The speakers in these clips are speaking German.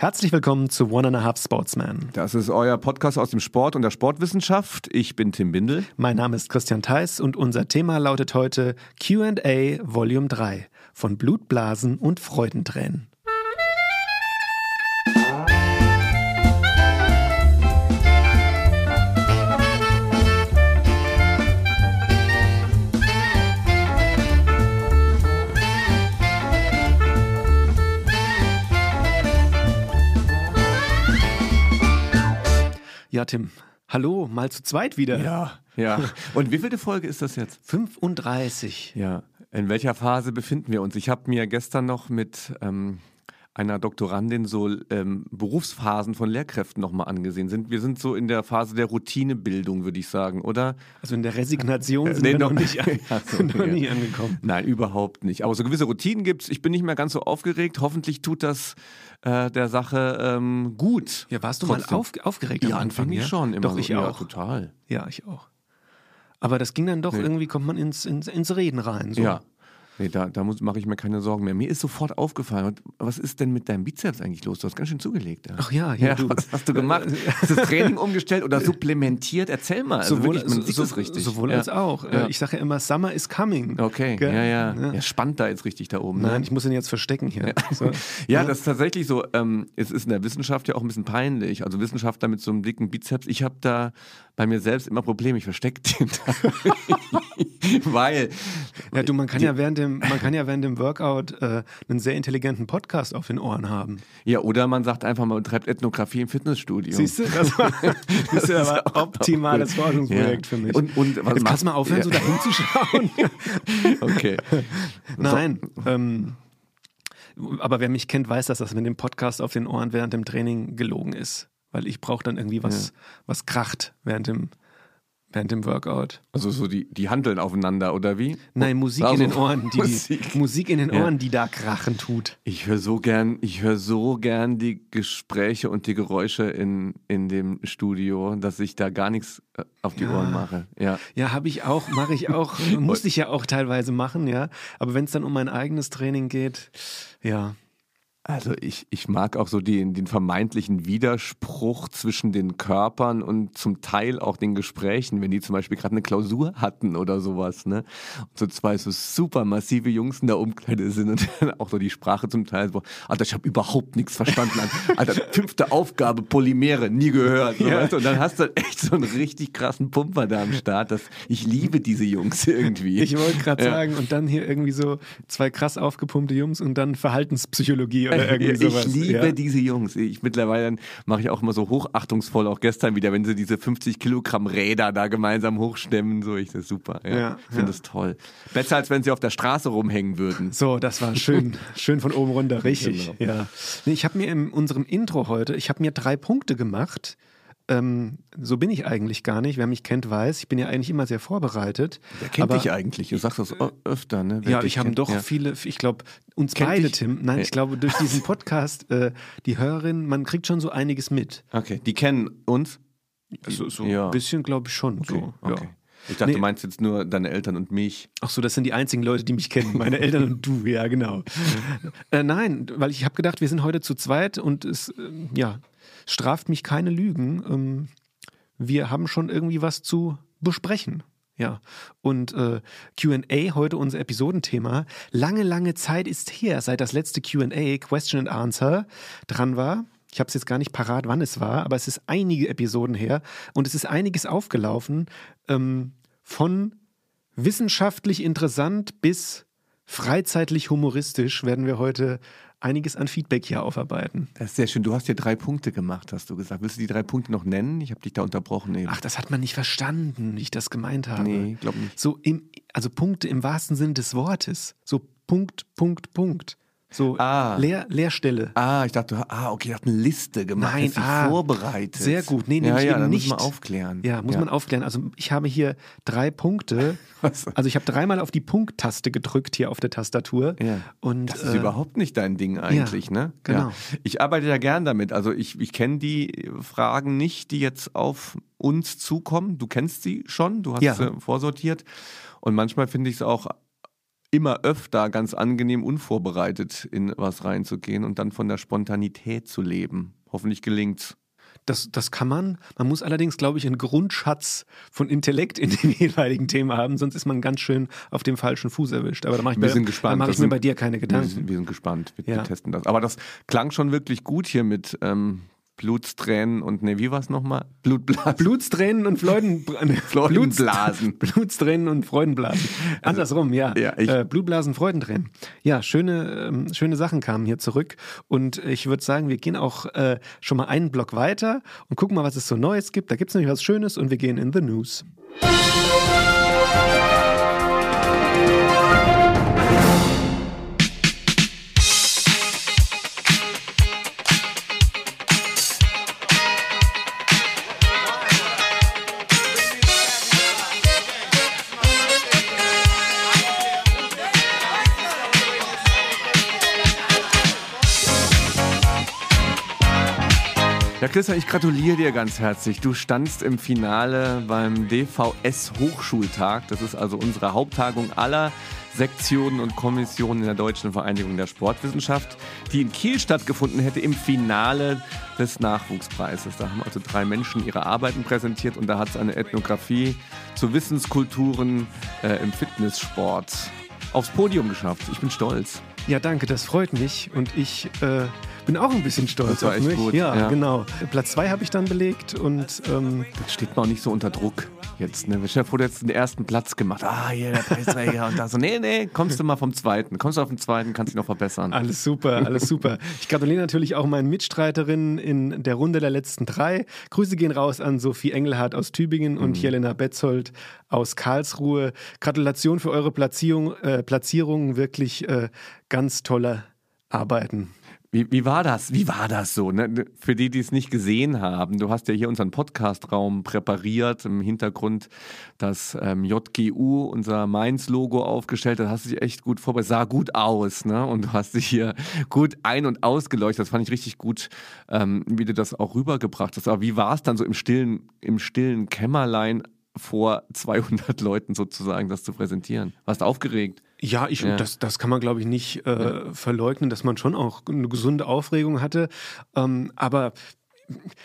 Herzlich willkommen zu One and a Half Sportsman. Das ist euer Podcast aus dem Sport und der Sportwissenschaft. Ich bin Tim Bindel. Mein Name ist Christian Theis und unser Thema lautet heute QA Volume 3 von Blutblasen und Freudentränen. Ja, Tim. Hallo, mal zu zweit wieder. Ja, ja. Und wie viele Folge ist das jetzt? 35. Ja. In welcher Phase befinden wir uns? Ich habe mir gestern noch mit ähm, einer Doktorandin so ähm, Berufsphasen von Lehrkräften nochmal angesehen. Sind, wir sind so in der Phase der Routinebildung, würde ich sagen, oder? Also in der Resignation sind nee, wir noch, nicht, an, so, noch nie angekommen. Nein, überhaupt nicht. Aber so gewisse Routinen gibt es. Ich bin nicht mehr ganz so aufgeregt. Hoffentlich tut das äh, der Sache ähm, gut. Ja, warst du trotzdem. mal auf, aufgeregt am ja, Anfang? Ja, schon. Immer Doch, ich so. auch. Ja, total. Ja, ich auch. Aber das ging dann doch nee. irgendwie, kommt man ins, ins, ins Reden rein. So. Ja, Nee, da, da mache ich mir keine Sorgen mehr. Mir ist sofort aufgefallen, was ist denn mit deinem Bizeps eigentlich los? Du hast ganz schön zugelegt. Ja. Ach ja, ja, ja du. Was hast du gemacht? Hast du das Training umgestellt oder supplementiert? Erzähl mal. Also sowohl, wirklich, man so, das richtig. Sowohl ja. als auch. Äh. Ich sage ja immer, Summer is coming. Okay, Gell? ja, ja. Ja, spannend da jetzt richtig da oben. Ne? Nein, ich muss ihn jetzt verstecken hier. Ja, so. ja das ist tatsächlich so. Ähm, es ist in der Wissenschaft ja auch ein bisschen peinlich. Also Wissenschaftler mit so einem dicken Bizeps. Ich habe da bei mir selbst immer Probleme. Ich verstecke den da. Weil. Ja, du, man kann ja während dem, man kann ja während dem Workout äh, einen sehr intelligenten Podcast auf den Ohren haben. Ja, oder man sagt einfach, man betreibt Ethnographie im Fitnessstudio. Siehst du, das, war, das ist aber ein optimales Forschungsprojekt ja. für mich. Und, und was Jetzt kannst du mal aufhören, ja. so dahin zu schauen. okay. Nein. So. Ähm, aber wer mich kennt, weiß, dass das mit dem Podcast auf den Ohren während dem Training gelogen ist weil ich brauche dann irgendwie was, ja. was kracht während dem, während dem Workout. Also so die, die handeln aufeinander oder wie? Nein, Musik also, in den Ohren, die, Musik. Musik in den Ohren, ja. die da krachen tut. Ich höre so gern, ich höre so gern die Gespräche und die Geräusche in, in dem Studio, dass ich da gar nichts äh, auf die ja. Ohren mache. Ja, ja habe ich auch, mache ich auch, musste ich ja auch teilweise machen, ja. Aber wenn es dann um mein eigenes Training geht, ja, also ich, ich mag auch so den, den vermeintlichen Widerspruch zwischen den Körpern und zum Teil auch den Gesprächen, wenn die zum Beispiel gerade eine Klausur hatten oder sowas, ne? Und so zwei so super massive Jungs in der Umkleide sind und dann auch so die Sprache zum Teil so, Alter, ich habe überhaupt nichts verstanden. Alter, fünfte Aufgabe, Polymere, nie gehört. So, ja. weißt du? Und dann hast du echt so einen richtig krassen Pumper da am Start. Das, ich liebe diese Jungs irgendwie. Ich wollte gerade ja. sagen, und dann hier irgendwie so zwei krass aufgepumpte Jungs und dann Verhaltenspsychologie oder irgendwie sowas. Ich liebe ja. diese Jungs. Ich mittlerweile mache ich auch immer so hochachtungsvoll, auch gestern wieder, wenn sie diese 50 Kilogramm Räder da gemeinsam hochstemmen, so ich das super. Ja, ja ich finde das toll. Besser als wenn sie auf der Straße rumhängen würden. So, das war schön, schön von oben runter, richtig. Genau. Ja. Nee, ich habe mir in unserem Intro heute, ich habe mir drei Punkte gemacht ähm, so bin ich eigentlich gar nicht. Wer mich kennt, weiß, ich bin ja eigentlich immer sehr vorbereitet. Wer kennt aber, dich eigentlich? Du sagst das öfter, ne? Wer ja, ich habe doch ja. viele, ich glaube, uns kennt beide, dich? Tim. Nein, ich glaube, durch diesen Podcast, äh, die Hörerin, man kriegt schon so einiges mit. Okay, die kennen uns? So, so ja. ein bisschen, glaube ich schon. Okay. So, okay. Ja. Ich dachte, nee. du meinst jetzt nur deine Eltern und mich. Ach so, das sind die einzigen Leute, die mich kennen. Meine Eltern und du, ja, genau. äh, nein, weil ich habe gedacht, wir sind heute zu zweit und es, äh, ja, straft mich keine Lügen. Ähm, wir haben schon irgendwie was zu besprechen. Ja, und äh, QA, heute unser Episodenthema. Lange, lange Zeit ist her, seit das letzte QA, Question and Answer, dran war. Ich habe es jetzt gar nicht parat, wann es war, aber es ist einige Episoden her und es ist einiges aufgelaufen, ähm, von wissenschaftlich interessant bis freizeitlich humoristisch werden wir heute einiges an Feedback hier aufarbeiten. Das ist sehr schön. Du hast hier drei Punkte gemacht, hast du gesagt. Willst du die drei Punkte noch nennen? Ich habe dich da unterbrochen. Eben. Ach, das hat man nicht verstanden, wie ich das gemeint habe. Nee, glaub nicht. So im, also Punkte im wahrsten Sinn des Wortes. So Punkt, Punkt, Punkt. So ah. Leer, Leerstelle. Ah, ich dachte, ah, okay, ich habe eine Liste gemacht, Nein, ah, vorbereitet. Sehr gut. Nee, ja, ja, dann nicht. muss man aufklären. Ja, muss ja. man aufklären. Also ich habe hier drei Punkte. Was? Also ich habe dreimal auf die Punkttaste gedrückt hier auf der Tastatur. Ja. Und, das ist äh, überhaupt nicht dein Ding eigentlich, ja, ne? Genau. Ich arbeite ja gern damit. Also ich, ich kenne die Fragen nicht, die jetzt auf uns zukommen. Du kennst sie schon, du hast sie vorsortiert. Und manchmal finde ich es auch immer öfter ganz angenehm unvorbereitet in was reinzugehen und dann von der Spontanität zu leben. Hoffentlich gelingt's. Das, das kann man. Man muss allerdings, glaube ich, einen Grundschatz von Intellekt in dem jeweiligen Thema haben, sonst ist man ganz schön auf dem falschen Fuß erwischt. Aber da mache ich, Wir mir, sind gespannt. da mache ich Das mir sind- bei dir keine Wir Gedanken. sind, wir sind gespannt. Wir, Ja. wir testen das. Aber das klang schon wirklich gut hier mit ähm, Blutstränen und, ne, wie war's nochmal? Blutblasen. Blutstränen und Freuden, Freudenblasen. Blutstränen und Freudenblasen. Andersrum, ja. Ja, ich- äh, Blutblasen, Freudentränen. Ja, schöne, ähm, schöne Sachen kamen hier zurück. Und ich würde sagen, wir gehen auch äh, schon mal einen Block weiter und gucken mal, was es so Neues gibt. Da gibt es nämlich was Schönes und wir gehen in the News. Ja, Christian, ich gratuliere dir ganz herzlich. Du standst im Finale beim DVS Hochschultag. Das ist also unsere Haupttagung aller Sektionen und Kommissionen in der Deutschen Vereinigung der Sportwissenschaft, die in Kiel stattgefunden hätte im Finale des Nachwuchspreises. Da haben also drei Menschen ihre Arbeiten präsentiert und da hat es eine Ethnographie zu Wissenskulturen äh, im Fitnesssport aufs Podium geschafft. Ich bin stolz. Ja, danke, das freut mich und ich äh, bin auch ein bisschen stolz auf mich. gut, Ja, ja. genau. Platz zwei habe ich dann belegt und ähm, Das steht man auch nicht so unter Druck jetzt. Ne? Stell dir vor, hättest den ersten Platz gemacht. Ah, hier der Preisträger und da so. Nee, nee, kommst du mal vom zweiten. Kommst du auf den zweiten, kannst dich noch verbessern. Alles super, alles super. Ich gratuliere natürlich auch meinen Mitstreiterinnen in der Runde der letzten drei. Grüße gehen raus an Sophie Engelhardt aus Tübingen und Jelena Betzold aus Karlsruhe. Gratulation für eure Platzierung, äh, Platzierungen, wirklich äh, ganz tolle Arbeiten. Wie, wie war das? Wie war das so? Ne? Für die, die es nicht gesehen haben, du hast ja hier unseren Podcastraum präpariert, im Hintergrund das ähm, JGU, unser Mainz-Logo aufgestellt. Das hast du dich echt gut vorbereitet. Sah gut aus, ne? Und du hast dich hier gut ein- und ausgeleuchtet. Das fand ich richtig gut, ähm, wie du das auch rübergebracht hast. Aber wie war es dann so im stillen, im stillen Kämmerlein vor 200 Leuten sozusagen, das zu präsentieren? Warst du aufgeregt? Ja, ich, Ja. Das, das kann man, glaube ich, nicht äh, verleugnen, dass man schon auch eine gesunde Aufregung hatte. Ähm, aber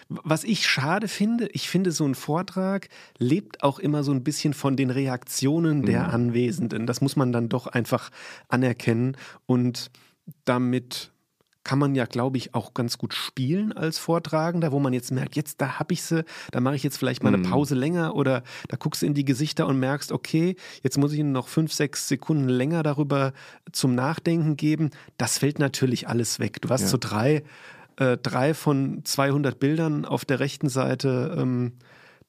was ich schade finde, ich finde, so ein Vortrag lebt auch immer so ein bisschen von den Reaktionen der Anwesenden. Das muss man dann doch einfach anerkennen. Und damit kann man ja, glaube ich, auch ganz gut spielen als Vortragender, wo man jetzt merkt, jetzt da habe ich sie, da mache ich jetzt vielleicht mal eine Pause länger oder da guckst du in die Gesichter und merkst, okay, jetzt muss ich ihnen noch fünf, sechs Sekunden länger darüber zum Nachdenken geben. Das fällt natürlich alles weg. Du hast Ja. so drei, äh, drei von 200 Bildern auf der rechten Seite ähm,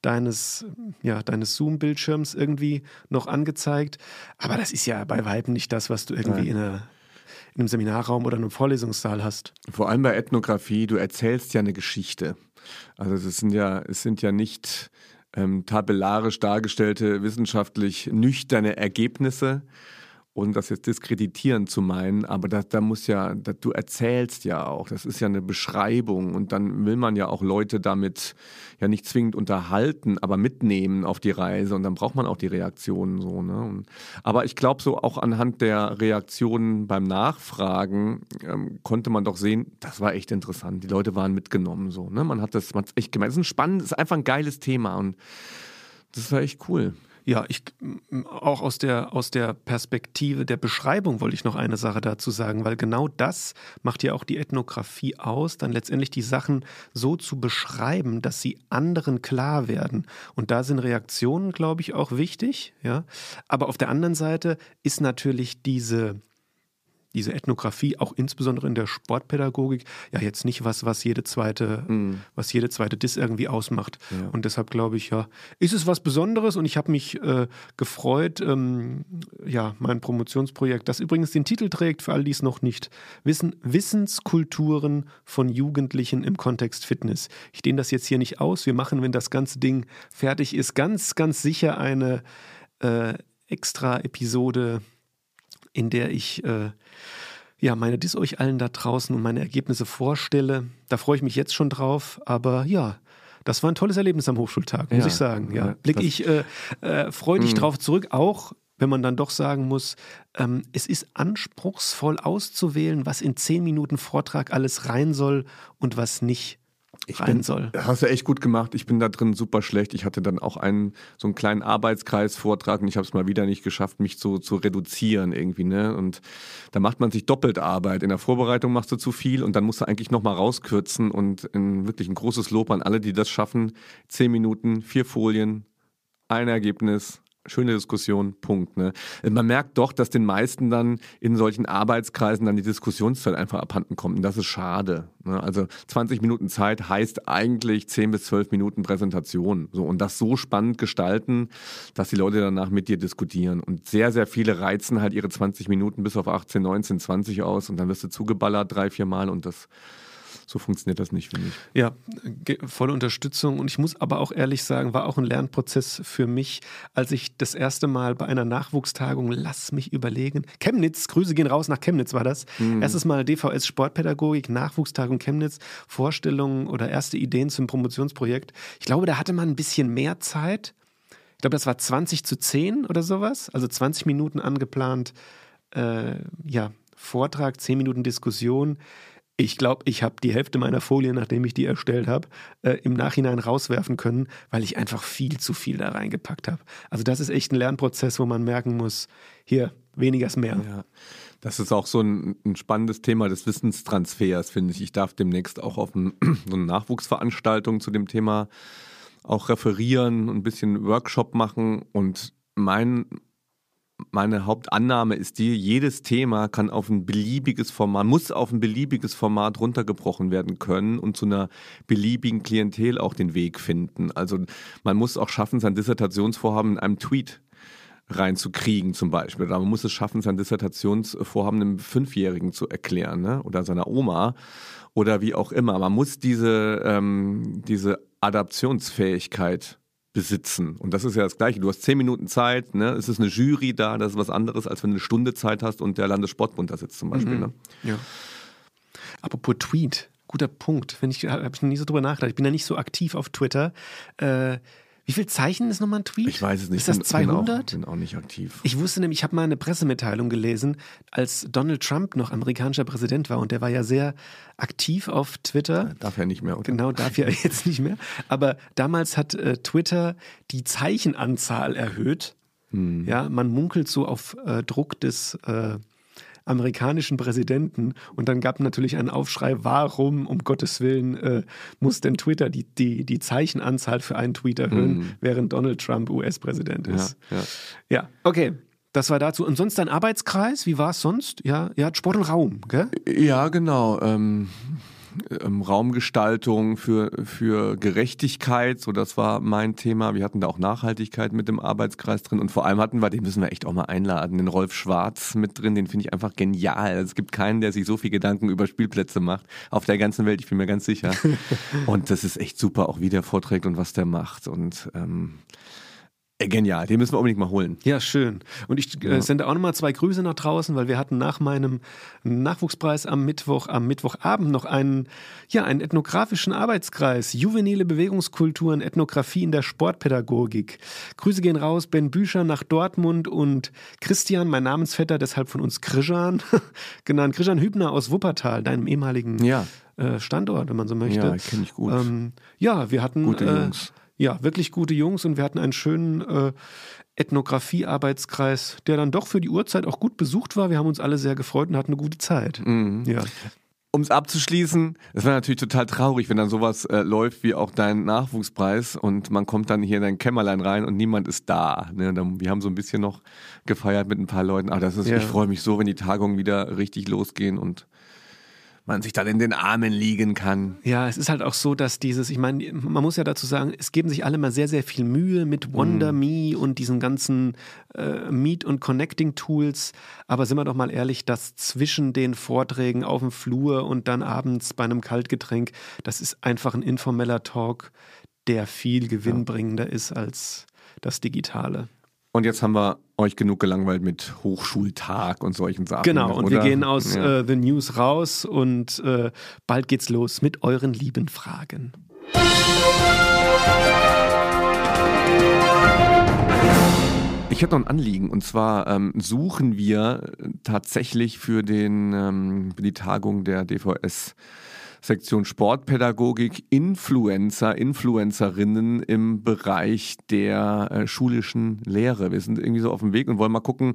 deines, ja, deines Zoom-Bildschirms irgendwie noch angezeigt. Aber das ist ja bei Weitem nicht das, was du irgendwie in einer in einem Seminarraum oder einem Vorlesungssaal hast. Vor allem bei Ethnographie, du erzählst ja eine Geschichte. Also es sind ja, es sind ja nicht ähm, tabellarisch dargestellte, wissenschaftlich nüchterne Ergebnisse, ohne das jetzt diskreditieren zu meinen, aber da, da muss ja, da, du erzählst ja auch, das ist ja eine Beschreibung und dann will man ja auch Leute damit ja nicht zwingend unterhalten, aber mitnehmen auf die Reise und dann braucht man auch die Reaktionen so. Ne? Und, aber ich glaube so auch anhand der Reaktionen beim Nachfragen ähm, konnte man doch sehen, das war echt interessant. Die Leute waren mitgenommen so. Ne? Man hat das man hat's echt gemerkt. Es ist ein spannendes, ist einfach ein geiles Thema und das war echt cool. Ja, ich auch aus der aus der Perspektive der Beschreibung wollte ich noch eine Sache dazu sagen, weil genau das macht ja auch die Ethnographie aus, dann letztendlich die Sachen so zu beschreiben, dass sie anderen klar werden. Und da sind Reaktionen, glaube ich, auch wichtig, ja. Aber auf der anderen Seite ist natürlich diese diese Ethnographie, auch insbesondere in der Sportpädagogik, ja jetzt nicht was, was jede zweite, was jede zweite Dis irgendwie ausmacht. Ja. Und deshalb glaube ich, ja, ist es was Besonderes und ich habe mich äh, gefreut, ähm, ja, mein Promotionsprojekt, das übrigens den Titel trägt, für all die es noch nicht wissen, Wissenskulturen von Jugendlichen im Kontext Fitness. Ich dehne das jetzt hier nicht aus. Wir machen, wenn das ganze Ding fertig ist, ganz, ganz sicher eine äh, extra Episode in der ich äh, ja meine Dis euch allen da draußen und meine Ergebnisse vorstelle. Da freue ich mich jetzt schon drauf, aber ja. Das war ein tolles Erlebnis am Hochschultag, muss Ja, ich sagen. Ja, blicke ich äh, äh, freudig drauf zurück, auch wenn man dann doch sagen muss, ähm, es ist anspruchsvoll auszuwählen, was in zehn Minuten Vortrag alles rein soll und was nicht ich rein bin, soll. Hast du echt gut gemacht. Ich bin da drin super schlecht. Ich hatte dann auch einen so einen kleinen Arbeitskreis-Vortrag und ich habe es mal wieder nicht geschafft, mich zu, zu reduzieren irgendwie. Ne? Und da macht man sich doppelt Arbeit. In der Vorbereitung machst du zu viel und dann musst du eigentlich nochmal rauskürzen und ein, wirklich ein großes Lob an alle, die das schaffen. Zehn Minuten, vier Folien, ein Ergebnis, schöne Diskussion, Punkt. Ne? Man merkt doch, dass den meisten dann in solchen Arbeitskreisen dann die Diskussionszeit einfach abhanden kommt. Und das ist schade. Ne? Also 20 Minuten Zeit heißt eigentlich 10 bis 12 Minuten Präsentation. So, und das so spannend gestalten, dass die Leute danach mit dir diskutieren. Und sehr, sehr viele reizen halt ihre 20 Minuten bis auf 18, 19, 20 aus und dann wirst du zugeballert drei, vier Mal und das so funktioniert das nicht, finde ich. Ja, volle Unterstützung. Und ich muss aber auch ehrlich sagen, war auch ein Lernprozess für mich, als ich das erste Mal bei einer Nachwuchstagung, lass mich überlegen, Chemnitz, Grüße gehen raus nach Chemnitz war das. Mhm. Erstes Mal DVS Sportpädagogik, Nachwuchstagung Chemnitz, Vorstellungen oder erste Ideen zum Promotionsprojekt. Ich glaube, da hatte man ein bisschen mehr Zeit. Ich glaube, das war 20 zu 10 oder sowas, also 20 Minuten angeplant. Äh, ja, Vortrag, 10 Minuten Diskussion. Ich glaube, ich habe die Hälfte meiner Folien, nachdem ich die erstellt habe, äh, im Nachhinein rauswerfen können, weil ich einfach viel zu viel da reingepackt habe. Also das ist echt ein Lernprozess, wo man merken muss, hier, weniger ist mehr. Ja. Das ist auch so ein, ein, spannendes Thema des Wissenstransfers, finde ich. Ich darf demnächst auch auf ein, so eine Nachwuchsveranstaltung zu dem Thema auch referieren, ein bisschen Workshop machen. Und mein meine Hauptannahme ist die, jedes Thema kann auf ein beliebiges Format, muss auf ein beliebiges Format runtergebrochen werden können und zu einer beliebigen Klientel auch den Weg finden. Also man muss auch schaffen, sein Dissertationsvorhaben in einem Tweet reinzukriegen zum Beispiel. Oder man muss es schaffen, sein Dissertationsvorhaben einem Fünfjährigen zu erklären ne? oder seiner Oma oder wie auch immer. Man muss diese, ähm, diese Adaptionsfähigkeit besitzen. Und das ist ja das Gleiche. Du hast zehn Minuten Zeit, ne? es ist eine Jury da, das ist was anderes, als wenn du eine Stunde Zeit hast und der Landessportbund da sitzt zum Beispiel. Mhm. Ne? Ja. Apropos Tweet, guter Punkt. Wenn ich habe ich noch nie so drüber nachgedacht. Ich bin ja nicht so aktiv auf Twitter. Äh, wie viel Zeichen ist nochmal ein Tweet? Ich weiß es nicht. Ist das 200? Ich bin auch, bin auch nicht aktiv. Ich wusste nämlich, ich habe mal eine Pressemitteilung gelesen, als Donald Trump noch amerikanischer Präsident war und der war ja sehr aktiv auf Twitter. Darf er nicht mehr. Oder? Genau, darf er jetzt nicht mehr. Aber damals hat äh, Twitter die Zeichenanzahl erhöht. Hm. Ja, man munkelt so auf äh, Druck des äh, amerikanischen Präsidenten. Und dann gab natürlich einen Aufschrei, warum, um Gottes Willen, äh, muss denn Twitter die, die, die Zeichenanzahl für einen Tweet erhöhen, mhm. während Donald Trump US-Präsident ist. Ja, ja. ja, okay. Das war dazu. Und sonst dein Arbeitskreis? Wie war es sonst? Ja, ja, Sport und Raum, gell? Ja, genau. Ähm, ähm, Raumgestaltung, für, für Gerechtigkeit. So, das war mein Thema. Wir hatten da auch Nachhaltigkeit mit dem Arbeitskreis drin. Und vor allem hatten wir, den müssen wir echt auch mal einladen, den Rolf Schwarz mit drin. Den finde ich einfach genial. Es gibt keinen, der sich so viel Gedanken über Spielplätze macht. Auf der ganzen Welt, ich bin mir ganz sicher. und das ist echt super, auch wie der vorträgt und was der macht. Und ähm, äh, genial, den müssen wir unbedingt mal holen. Ja, schön. Und ich äh, sende auch nochmal zwei Grüße nach draußen, weil wir hatten nach meinem Nachwuchspreis am Mittwoch, am Mittwochabend noch einen, ja, einen ethnografischen Arbeitskreis. Juvenile Bewegungskulturen, Ethnographie in der Sportpädagogik. Grüße gehen raus, Ben Bücher nach Dortmund und Christian, mein Namensvetter, deshalb von uns Krishan, genannt Krishan Hübner aus Wuppertal, deinem ehemaligen ja. äh, Standort, wenn man so möchte. Ja, kenne ich gut. Ähm, ja, wir hatten. Gute äh, Jungs ja, wirklich gute Jungs und wir hatten einen schönen äh, Ethnographie-Arbeitskreis, der dann doch für die Uhrzeit auch gut besucht war. Wir haben uns alle sehr gefreut und hatten eine gute Zeit. Mhm. Ja. Um es abzuschließen, es war natürlich total traurig, wenn dann sowas äh, läuft wie auch dein Nachwuchspreis und man kommt dann hier in dein Kämmerlein rein und niemand ist da. Ne? Dann, wir haben so ein bisschen noch gefeiert mit ein paar Leuten. Ach, das ist, ja. ich freue mich so, wenn die Tagungen wieder richtig losgehen und man sich dann in den Armen liegen kann. Ja, es ist halt auch so, dass dieses, ich meine, man muss ja dazu sagen, es geben sich alle mal sehr, sehr viel Mühe mit Wonder mm. Me und diesen ganzen äh, Meet- und Connecting-Tools. Aber sind wir doch mal ehrlich, dass zwischen den Vorträgen auf dem Flur und dann abends bei einem Kaltgetränk, das ist einfach ein informeller Talk, der viel gewinnbringender ja. ist als das Digitale. Und jetzt haben wir euch genug gelangweilt mit Hochschultag und solchen Sachen. Genau, und oder? wir gehen aus ja. äh, The News raus und äh, bald geht's los mit euren lieben Fragen. Ich hätte noch ein Anliegen und zwar ähm, suchen wir tatsächlich für, den, ähm, für die Tagung der DVS Sektion Sportpädagogik Influencer, Influencerinnen im Bereich der äh, schulischen Lehre. Wir sind irgendwie so auf dem Weg und wollen mal gucken,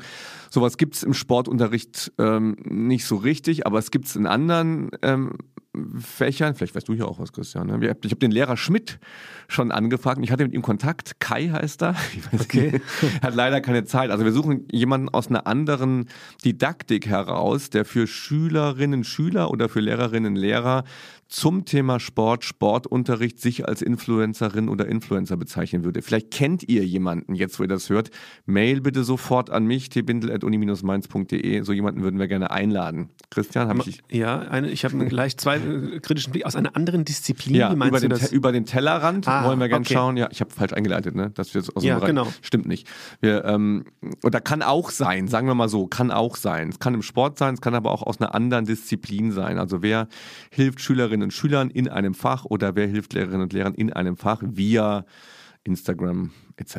sowas gibt's im Sportunterricht ähm, nicht so richtig, aber es gibt's in anderen ähm, Fächern, vielleicht weißt du ja auch was, Christian. Ne? Ich habe den Lehrer Schmidt schon angefragt und ich hatte mit ihm Kontakt. Kai heißt er. okay. Nicht, hat leider keine Zeit. Also wir suchen jemanden aus einer anderen Didaktik heraus, der für Schülerinnen, Schüler oder für Lehrerinnen, Lehrer zum Thema Sport, Sportunterricht sich als Influencerin oder Influencer bezeichnen würde. Vielleicht kennt ihr jemanden jetzt, wo ihr das hört. Mail bitte sofort an mich, tbindel.uni-mainz.de. So jemanden würden wir gerne einladen. Christian, habe ich... Ja, eine, ich habe gleich zwei äh, kritischen Blick aus einer anderen Disziplin. Ja, über den, über den, Tellerrand ah, wollen wir gerne okay. schauen. Ja, ich habe falsch eingeleitet, ne? dass wir aus ja, Bereich, genau. Stimmt nicht. Wir, ähm, oder kann auch sein, sagen wir mal so, kann auch sein. Es kann im Sport sein, es kann aber auch aus einer anderen Disziplin sein. Also wer hilft Schülerinnen Schülerinnen und Schülern in einem Fach oder wer hilft Lehrerinnen und Lehrern in einem Fach via Instagram etc.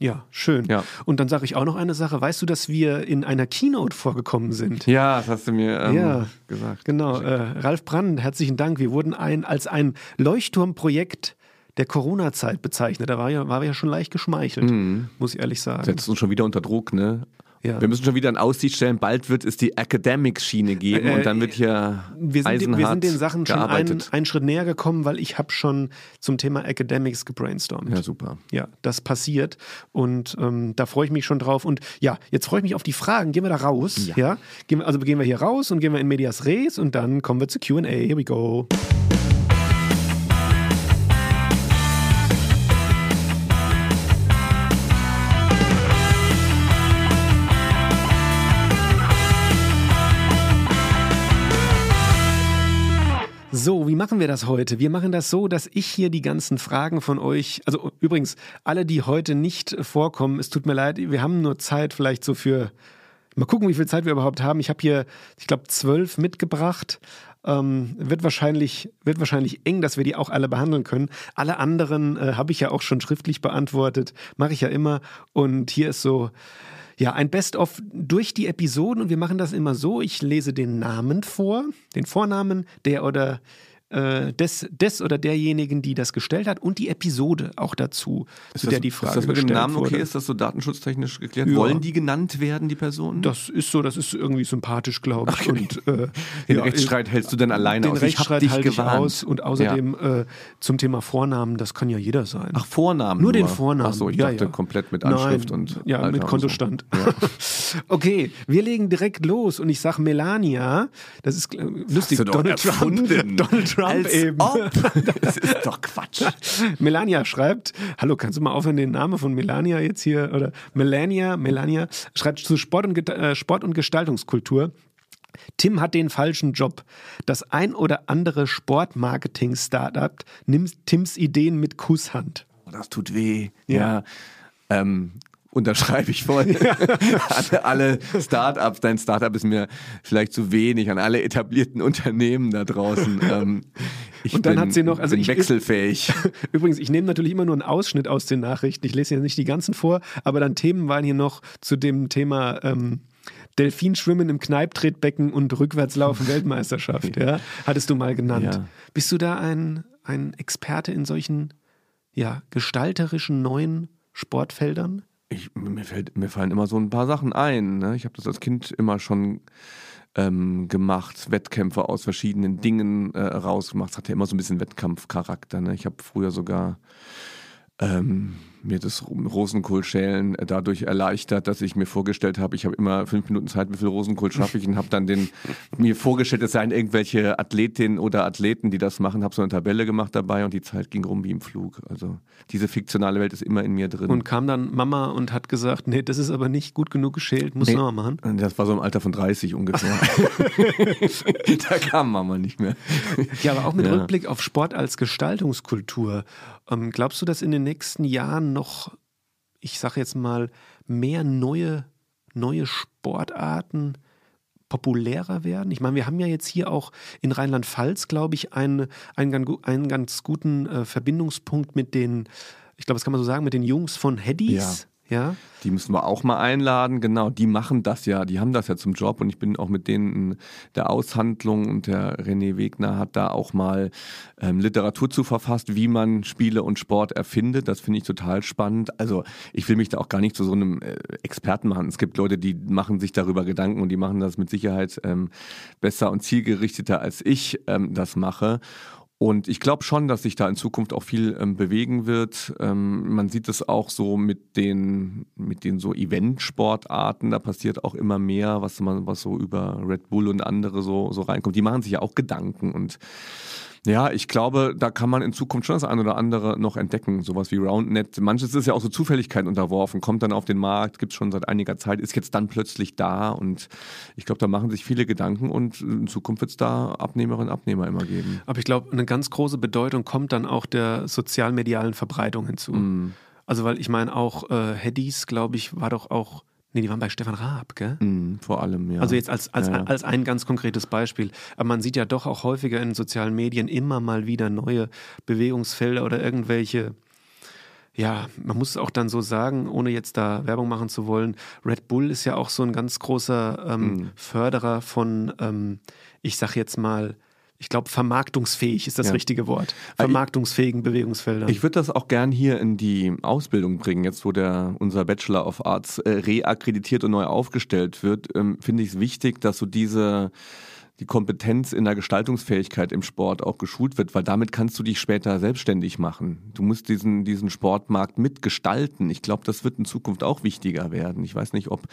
Ja, schön. Ja. Und dann sage ich auch noch eine Sache. Weißt du, dass wir in einer Keynote vorgekommen sind? Ja, das hast du mir ähm, ja, gesagt. Genau. Äh, Ralf Brand, herzlichen Dank. Wir wurden ein, als ein Leuchtturmprojekt der Corona-Zeit bezeichnet. Da war, ja, war ja schon leicht geschmeichelt, mhm. muss ich ehrlich sagen. Setzt uns schon wieder unter Druck, ne? Ja. Wir müssen schon wieder in Aussicht stellen, bald wird es die Academics-Schiene geben äh, und dann wird hier wir sind, eisenhart wir sind den Sachen schon einen, einen Schritt näher gekommen, weil ich habe schon zum Thema Academics gebrainstormt. Ja, super. Ja, das passiert und ähm, da freue ich mich schon drauf. Und ja, jetzt freue ich mich auf die Fragen. Gehen wir da raus? Ja. ja? Gehen also gehen wir hier raus und gehen wir in Medias Res und dann kommen wir zu Q&A. Here we go. Machen wir das heute? Wir machen das so, dass ich hier die ganzen Fragen von euch, also übrigens, alle, die heute nicht vorkommen, es tut mir leid, wir haben nur Zeit vielleicht so für, mal gucken, wie viel Zeit wir überhaupt haben. Ich habe hier, ich glaube, zwölf mitgebracht. Ähm, wird wahrscheinlich wird wahrscheinlich eng, dass wir die auch alle behandeln können. Alle anderen äh, habe ich ja auch schon schriftlich beantwortet, mache ich ja immer. Und hier ist so ja, ein Best-of durch die Episoden und wir machen das immer so. Ich lese den Namen vor, den Vornamen der oder äh, des, des oder derjenigen, die das gestellt hat und die Episode auch dazu, ist zu das, der die Frage ist das mit dem Namen okay? Ist das so datenschutztechnisch geklärt? Ja. Wollen die genannt werden, die Personen? Das ist so, das ist irgendwie sympathisch, glaube ich. Okay. Und, äh, den ja, Rechtsstreit hältst du denn alleine den aus? Rechtsstreit halte ich aus und außerdem ja. äh, zum Thema Vornamen, das kann ja jeder sein. Ach, Vornamen? Nur, nur. den Vornamen. Ach so, ich dachte komplett mit Anschrift Nein, und Ja, Alter mit Kontostand. So. okay, wir legen direkt los und ich sage Melania, das ist lustig, Donald Trump, Donald Trump Als eben. Ob das ist doch Quatsch. Melania schreibt, hallo, kannst du mal aufhören, den Namen von Melania jetzt hier, oder Melania, Melania, schreibt zu Sport und, äh, Sport und Gestaltungskultur. Tim hat den falschen Job. Das ein oder andere Sportmarketing-Startup nimmt Tims Ideen mit Kusshand. Das tut weh. Ja. ja. Ähm, Unterschreibe ich voll. an alle Startups, dein Startup ist mir vielleicht zu wenig, an alle etablierten Unternehmen da draußen. Ähm, ich und dann bin, hat sie noch, also ich, wechselfähig. Übrigens, ich nehme natürlich immer nur einen Ausschnitt aus den Nachrichten. Ich lese ja nicht die ganzen vor, aber dann Themen waren hier noch zu dem Thema ähm, Delfinschwimmen im Kneiptretbecken und Rückwärtslaufen Weltmeisterschaft. Ja, hattest du mal genannt. Ja. Bist du da ein, ein Experte in solchen ja, gestalterischen neuen Sportfeldern? Ich, mir, fällt, mir fallen immer so ein paar Sachen ein. Ne? Ich habe das als Kind immer schon ähm, gemacht, Wettkämpfe aus verschiedenen Dingen äh, rausgemacht. Es hatte immer so ein bisschen Wettkampfcharakter. Ne? Ich habe früher sogar ähm, mir das Rosenkohlschälen dadurch erleichtert, dass ich mir vorgestellt habe, ich habe immer fünf Minuten Zeit, wie viel Rosenkohl schaffe ich und habe dann den mir vorgestellt, es seien irgendwelche Athletinnen oder Athleten, die das machen, habe so eine Tabelle gemacht dabei und die Zeit ging rum wie im Flug. Also diese fiktionale Welt ist immer in mir drin. Und kam dann Mama und hat gesagt, nee, das ist aber nicht gut genug geschält, muss nee, nochmal machen. Das war so im Alter von 30 ungefähr. da kam Mama nicht mehr. Ja, aber auch mit ja. Rückblick auf Sport als Gestaltungskultur. Ähm, glaubst du, dass in den nächsten Jahren noch, ich sage jetzt mal, mehr neue, neue Sportarten populärer werden? Ich meine, wir haben ja jetzt hier auch in Rheinland-Pfalz, glaube ich, einen, einen, einen ganz guten äh, Verbindungspunkt mit den, ich glaube, das kann man so sagen, mit den Jungs von Headies. Ja. Ja. Die müssen wir auch mal einladen. Genau, die machen das ja, die haben das ja zum Job und ich bin auch mit denen in der Aushandlung und der René Wegner hat da auch mal ähm, Literatur zu verfasst, wie man Spiele und Sport erfindet. Das finde ich total spannend. Also ich will mich da auch gar nicht zu so einem äh, Experten machen. Es gibt Leute, die machen sich darüber Gedanken und die machen das mit Sicherheit ähm, besser und zielgerichteter als ich ähm, das mache. Und ich glaube schon, dass sich da in Zukunft auch viel ähm, bewegen wird. Ähm, man sieht es auch so mit den, mit den so Eventsportarten. Da passiert auch immer mehr, was man, was so über Red Bull und andere so, so reinkommt. Die machen sich ja auch Gedanken und ja, ich glaube, da kann man in Zukunft schon das eine oder andere noch entdecken. Sowas wie RoundNet. Manches ist ja auch so Zufälligkeit unterworfen, kommt dann auf den Markt, gibt es schon seit einiger Zeit, ist jetzt dann plötzlich da. Und ich glaube, da machen sich viele Gedanken und in Zukunft wird es da Abnehmerinnen und Abnehmer immer geben. Aber ich glaube, eine ganz große Bedeutung kommt dann auch der sozialmedialen Verbreitung hinzu. Mm. Also, weil ich meine, auch äh, Heddies, glaube ich, war doch auch Nee, die waren bei Stefan Raab, gell? Mm, vor allem, ja. Also jetzt als, als, ja. als ein ganz konkretes Beispiel. Aber man sieht ja doch auch häufiger in sozialen Medien immer mal wieder neue Bewegungsfelder oder irgendwelche, ja, man muss es auch dann so sagen, ohne jetzt da Werbung machen zu wollen. Red Bull ist ja auch so ein ganz großer ähm, mm. Förderer von, ähm, ich sag jetzt mal, ich glaube, vermarktungsfähig ist das ja. richtige Wort. Vermarktungsfähigen Bewegungsfeldern. Ich würde das auch gern hier in die Ausbildung bringen. Jetzt, wo der, unser Bachelor of Arts äh, reakkreditiert und neu aufgestellt wird, ähm, finde ich es wichtig, dass so diese die Kompetenz in der Gestaltungsfähigkeit im Sport auch geschult wird, weil damit kannst du dich später selbstständig machen. Du musst diesen, diesen Sportmarkt mitgestalten. Ich glaube, das wird in Zukunft auch wichtiger werden. Ich weiß nicht, ob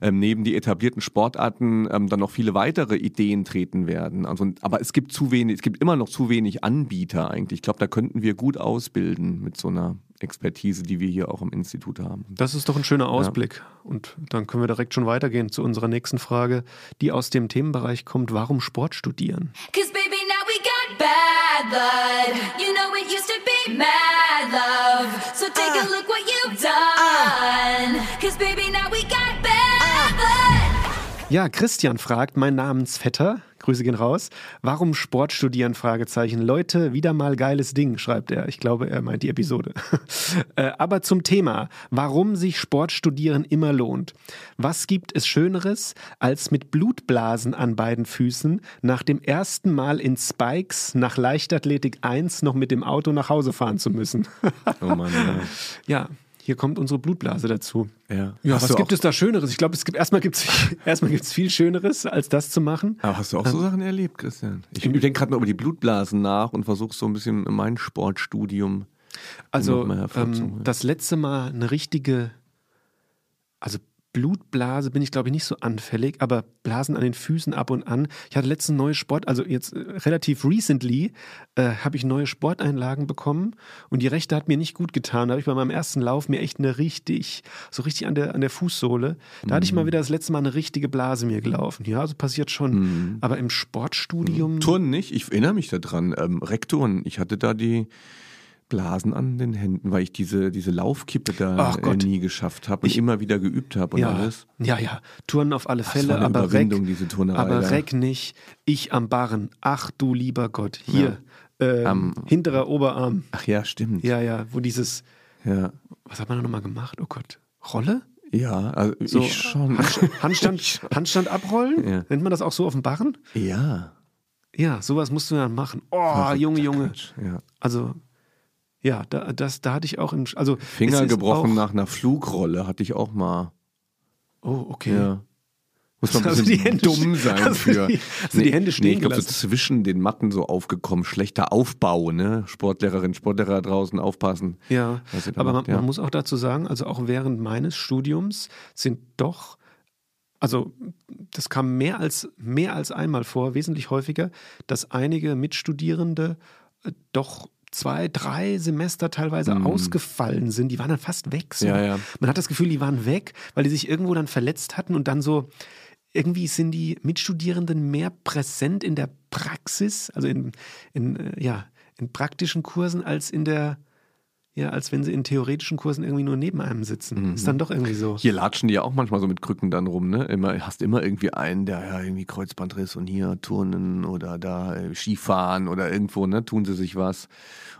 ähm, neben die etablierten Sportarten ähm, dann noch viele weitere Ideen treten werden. Also, aber es gibt zu wenig, es gibt immer noch zu wenig Anbieter eigentlich. Ich glaube, da könnten wir gut ausbilden mit so einer Expertise, die wir hier auch im Institut haben. Das ist doch ein schöner Ausblick. Ja. Und dann können wir direkt schon weitergehen zu unserer nächsten Frage, die aus dem Themenbereich kommt, warum Sport studieren? Cause baby, now we got bad blood. You know it used to be mad love. So take uh, a look what you've done. Uh, Cause baby, now we got. Ja, Christian fragt, mein Namensvetter, Grüße gehen raus. Warum Sport studieren? Fragezeichen. Leute, wieder mal geiles Ding, schreibt er. Ich glaube, er meint die Episode. Äh, aber zum Thema, warum sich Sport studieren immer lohnt. Was gibt es Schöneres, als mit Blutblasen an beiden Füßen nach dem ersten Mal in Spikes nach Leichtathletik 1 noch mit dem Auto nach Hause fahren zu müssen? oh Mann, ja. ja, hier kommt unsere Blutblase dazu. Ja. ja was gibt es da Schöneres? Ich glaube, es gibt erstmal gibt es erstmal gibt's viel Schöneres, als das zu machen. Aber hast du auch so ähm, Sachen erlebt, Christian? Ich, ich denke gerade mal über die Blutblasen nach und versuche so ein bisschen mein Sportstudium. Also ähm, das letzte Mal eine richtige, also Blutblase bin ich, glaube ich, nicht so anfällig, aber Blasen an den Füßen ab und an. Ich hatte letzten neue Sport, also jetzt äh, relativ recently, äh, habe ich neue Sporteinlagen bekommen und die rechte hat mir nicht gut getan. Da habe ich bei meinem ersten Lauf mir echt eine richtig, so richtig an der, an der Fußsohle, da mhm. hatte ich mal mhm. wieder das letzte Mal eine richtige Blase mir gelaufen. Ja, also passiert schon. Mhm. Aber im Sportstudium. Turnen nicht, ich erinnere mich daran. Ähm, Rektoren, ich hatte da die Blasen an den Händen, weil ich diese, diese Laufkippe da äh, nie geschafft habe und ich, immer wieder geübt habe und ja, alles. Ja, ja, Touren auf alle Fälle, aber Reck, diese Turnerei, aber Reck nicht. Ich am Barren. Ach du lieber Gott, hier, ja. ähm, um, hinterer Oberarm. Ach ja, stimmt. Ja, ja, wo dieses, ja. was hat man da nochmal gemacht? Oh Gott, Rolle? Ja, also so, ich schon. Handstand, Handstand abrollen? Ja. Nennt man das auch so auf dem Barren? Ja. Ja, sowas musst du dann machen. Oh, Junge, Junge. Ja. Also ja, da, das, da hatte ich auch im. Also Finger gebrochen nach einer Flugrolle hatte ich auch mal. Oh, okay. Ja. Muss man ein bisschen die Hände, dumm sein für. Die, also nee, die Hände stehen nee, ich glaube, so zwischen den Matten so aufgekommen. Schlechter Aufbau, ne? Sportlehrerin, Sportlehrer draußen aufpassen. Ja, aber macht, man, ja. man muss auch dazu sagen, also auch während meines Studiums sind doch also das kam mehr als, mehr als einmal vor, wesentlich häufiger, dass einige Mitstudierende äh, doch zwei, drei Semester teilweise mhm. ausgefallen sind. Die waren dann fast weg. So. Ja, ja. Man hat das Gefühl, die waren weg, weil die sich irgendwo dann verletzt hatten und dann so, irgendwie sind die Mitstudierenden mehr präsent in der Praxis, also in, in, äh, ja, in praktischen Kursen als in der ja, als wenn sie in theoretischen Kursen irgendwie nur neben einem sitzen. Mhm. Ist dann doch irgendwie so. Hier latschen die ja auch manchmal so mit Krücken dann rum, ne? Immer, hast immer irgendwie einen, der ja irgendwie Kreuzbandriss und hier Turnen oder da äh, Skifahren oder irgendwo, ne? Tun sie sich was.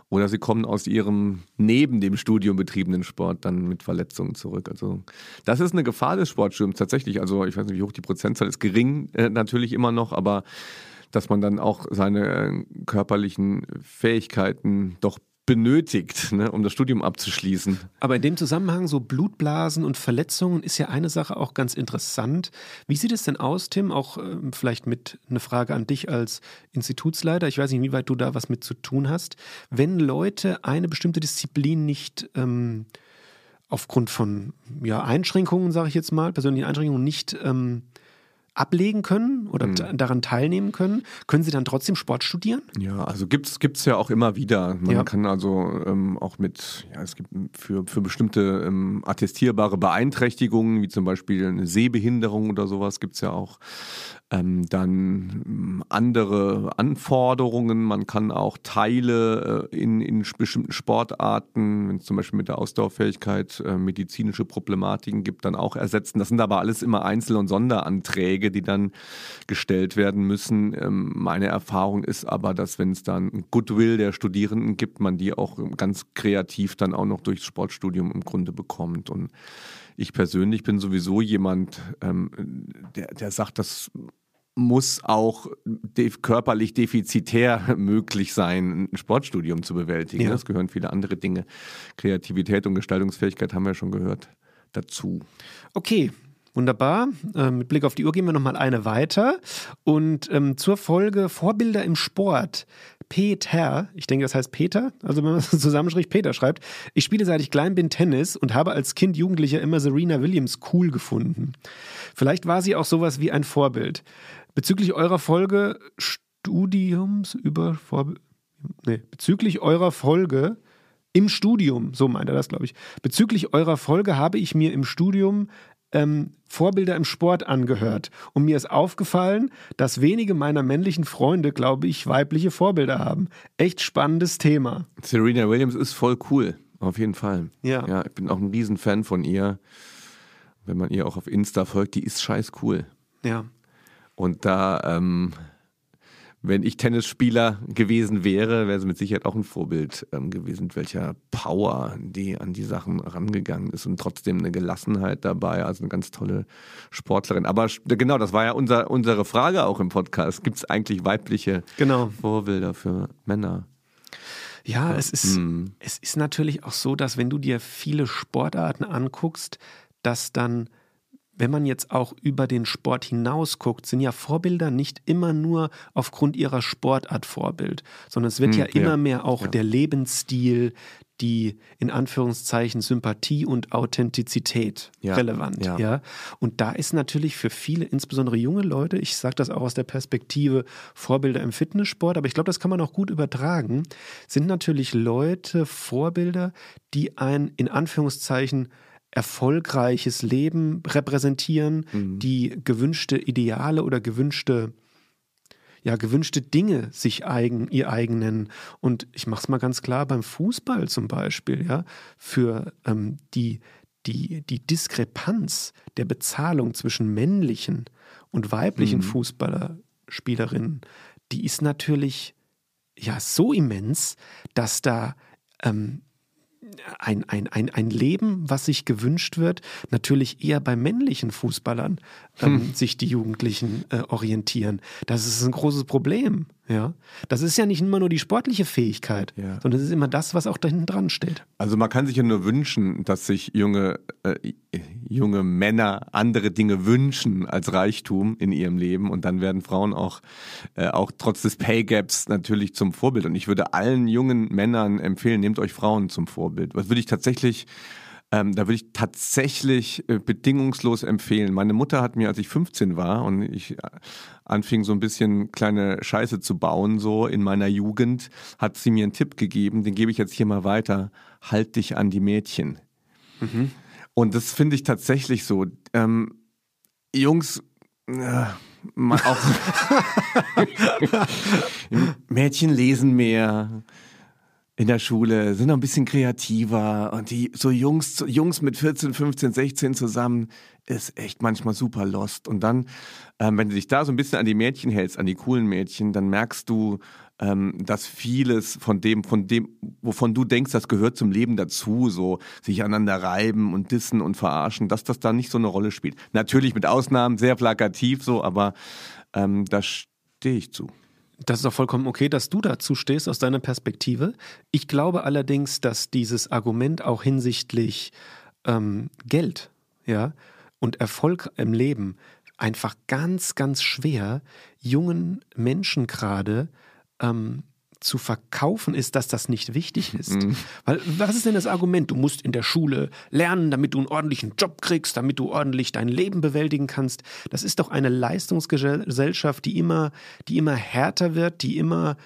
Oder sie kommen aus ihrem neben dem Studium betriebenen Sport dann mit Verletzungen zurück. Also das ist eine Gefahr des Sportstudiums tatsächlich. Also ich weiß nicht, wie hoch die Prozentzahl ist, gering äh, natürlich immer noch, aber dass man dann auch seine äh, körperlichen Fähigkeiten doch benötigt, ne, um das Studium abzuschließen. Aber in dem Zusammenhang so Blutblasen und Verletzungen ist ja eine Sache auch ganz interessant. Wie sieht es denn aus, Tim? Auch äh, vielleicht mit eine Frage an dich als Institutsleiter. Ich weiß nicht, wie weit du da was mit zu tun hast. Wenn Leute eine bestimmte Disziplin nicht ähm, aufgrund von ja, Einschränkungen, sage ich jetzt mal, persönlichen Einschränkungen nicht ähm, ablegen können oder mhm. daran teilnehmen können, können sie dann trotzdem Sport studieren? Ja, also gibt es ja auch immer wieder. Man ja. kann also ähm, auch mit, ja, es gibt für, für bestimmte ähm, attestierbare Beeinträchtigungen, wie zum Beispiel eine Sehbehinderung oder sowas, gibt es ja auch ähm, dann ähm, andere Anforderungen. Man kann auch Teile äh, in, in bestimmten Sportarten, wenn es zum Beispiel mit der Ausdauerfähigkeit äh, medizinische Problematiken gibt, dann auch ersetzen. Das sind aber alles immer Einzel- und Sonderanträge, die dann gestellt werden müssen. Ähm, meine Erfahrung ist aber, dass wenn es dann Goodwill der Studierenden gibt, man die auch ganz kreativ dann auch noch durchs Sportstudium im Grunde bekommt. Und ich persönlich bin sowieso jemand, ähm, der, der sagt, das muss auch de körperlich defizitär möglich sein, ein Sportstudium zu bewältigen. Ja. Das gehören viele andere Dinge. Kreativität und Gestaltungsfähigkeit haben wir schon gehört dazu. Okay, Wunderbar. Ähm, mit Blick auf die Uhr gehen wir nochmal eine weiter. Und ähm, zur Folge Vorbilder im Sport. Peter, ich denke, das heißt Peter, also wenn man es zusammenschreibt, Peter schreibt, ich spiele seit ich klein bin Tennis und habe als Kind Jugendlicher immer Serena Williams cool gefunden. Vielleicht war sie auch sowas wie ein Vorbild. Bezüglich eurer Folge Studiums über Vorbild, nee, bezüglich eurer Folge im Studium, so meint er das, glaube ich. Bezüglich eurer Folge habe ich mir im Studium ähm, Vorbilder im Sport angehört. Und mir ist aufgefallen, dass wenige meiner männlichen Freunde, glaube ich, weibliche Vorbilder haben. Echt spannendes Thema. Serena Williams ist voll cool, auf jeden Fall. Ja. Ja, ich bin auch ein Riesenfan von ihr. Wenn man ihr auch auf Insta folgt, die ist scheiß cool. Ja. Und da ähm, wenn ich Tennisspieler gewesen wäre, wäre sie mit Sicherheit auch ein Vorbild ähm, gewesen, welcher Power die an die Sachen rangegangen ist und trotzdem eine Gelassenheit dabei, also eine ganz tolle Sportlerin. Aber genau, das war ja unser, unsere Frage auch im Podcast. Gibt es eigentlich weibliche genau. Vorbilder für Männer? Ja, es ist, hm. es ist natürlich auch so, dass wenn du dir viele Sportarten anguckst, dass dann wenn man jetzt auch über den Sport hinaus guckt, sind ja Vorbilder nicht immer nur aufgrund ihrer Sportart Vorbild, sondern es wird hm, ja immer ja. mehr auch ja. der Lebensstil, die in Anführungszeichen Sympathie und Authentizität ja, relevant. Ja. ja. Und da ist natürlich für viele, insbesondere junge Leute, ich sage das auch aus der Perspektive Vorbilder im Fitnesssport, aber ich glaube, das kann man auch gut übertragen, sind natürlich Leute, Vorbilder, die ein in Anführungszeichen erfolgreiches Leben repräsentieren, mhm. die gewünschte Ideale oder gewünschte ja, gewünschte Dinge sich eigen, ihr eigen nennen. Und ich mache es mal ganz klar beim Fußball zum Beispiel, ja, für ähm, die, die, die Diskrepanz der Bezahlung zwischen männlichen und weiblichen mhm. Fußballerspielerinnen, die ist natürlich ja so immens, dass da ähm, ein, ein, ein, ein Leben, was sich gewünscht wird, natürlich eher bei männlichen Fußballern ähm, hm. sich die Jugendlichen äh, orientieren. Das ist ein großes Problem. Ja, das ist ja nicht immer nur die sportliche Fähigkeit, ja. sondern es ist immer das, was auch da hinten dran steht. Also man kann sich ja nur wünschen, dass sich junge, äh, junge Männer andere Dinge wünschen als Reichtum in ihrem Leben und dann werden Frauen auch, äh, auch trotz des Pay Gaps natürlich zum Vorbild. Und ich würde allen jungen Männern empfehlen, nehmt euch Frauen zum Vorbild. Was würde ich tatsächlich ähm, da würde ich tatsächlich äh, bedingungslos empfehlen. Meine Mutter hat mir, als ich 15 war und ich äh, anfing so ein bisschen kleine Scheiße zu bauen, so in meiner Jugend, hat sie mir einen Tipp gegeben, den gebe ich jetzt hier mal weiter. Halt dich an die Mädchen. Mhm. Und das finde ich tatsächlich so. Ähm, Jungs, äh, auch Mädchen lesen mehr, in der Schule sind noch ein bisschen kreativer und die so Jungs, Jungs mit 14, 15, 16 zusammen ist echt manchmal super lost. Und dann, ähm, wenn du dich da so ein bisschen an die Mädchen hältst, an die coolen Mädchen, dann merkst du, ähm, dass vieles von dem, von dem, wovon du denkst, das gehört zum Leben dazu, so sich aneinander reiben und dissen und verarschen, dass das da nicht so eine Rolle spielt. Natürlich mit Ausnahmen, sehr plakativ so, aber ähm, da stehe ich zu. Das ist auch vollkommen okay, dass du dazu stehst aus deiner Perspektive. Ich glaube allerdings, dass dieses Argument auch hinsichtlich ähm, Geld, ja, und Erfolg im Leben einfach ganz, ganz schwer jungen Menschen gerade ähm, zu verkaufen ist, dass das nicht wichtig ist. Mhm. Weil was ist denn das Argument? Du musst in der Schule lernen, damit du einen ordentlichen Job kriegst, damit du ordentlich dein Leben bewältigen kannst. Das ist doch eine Leistungsgesellschaft, die immer, die immer härter wird, die immer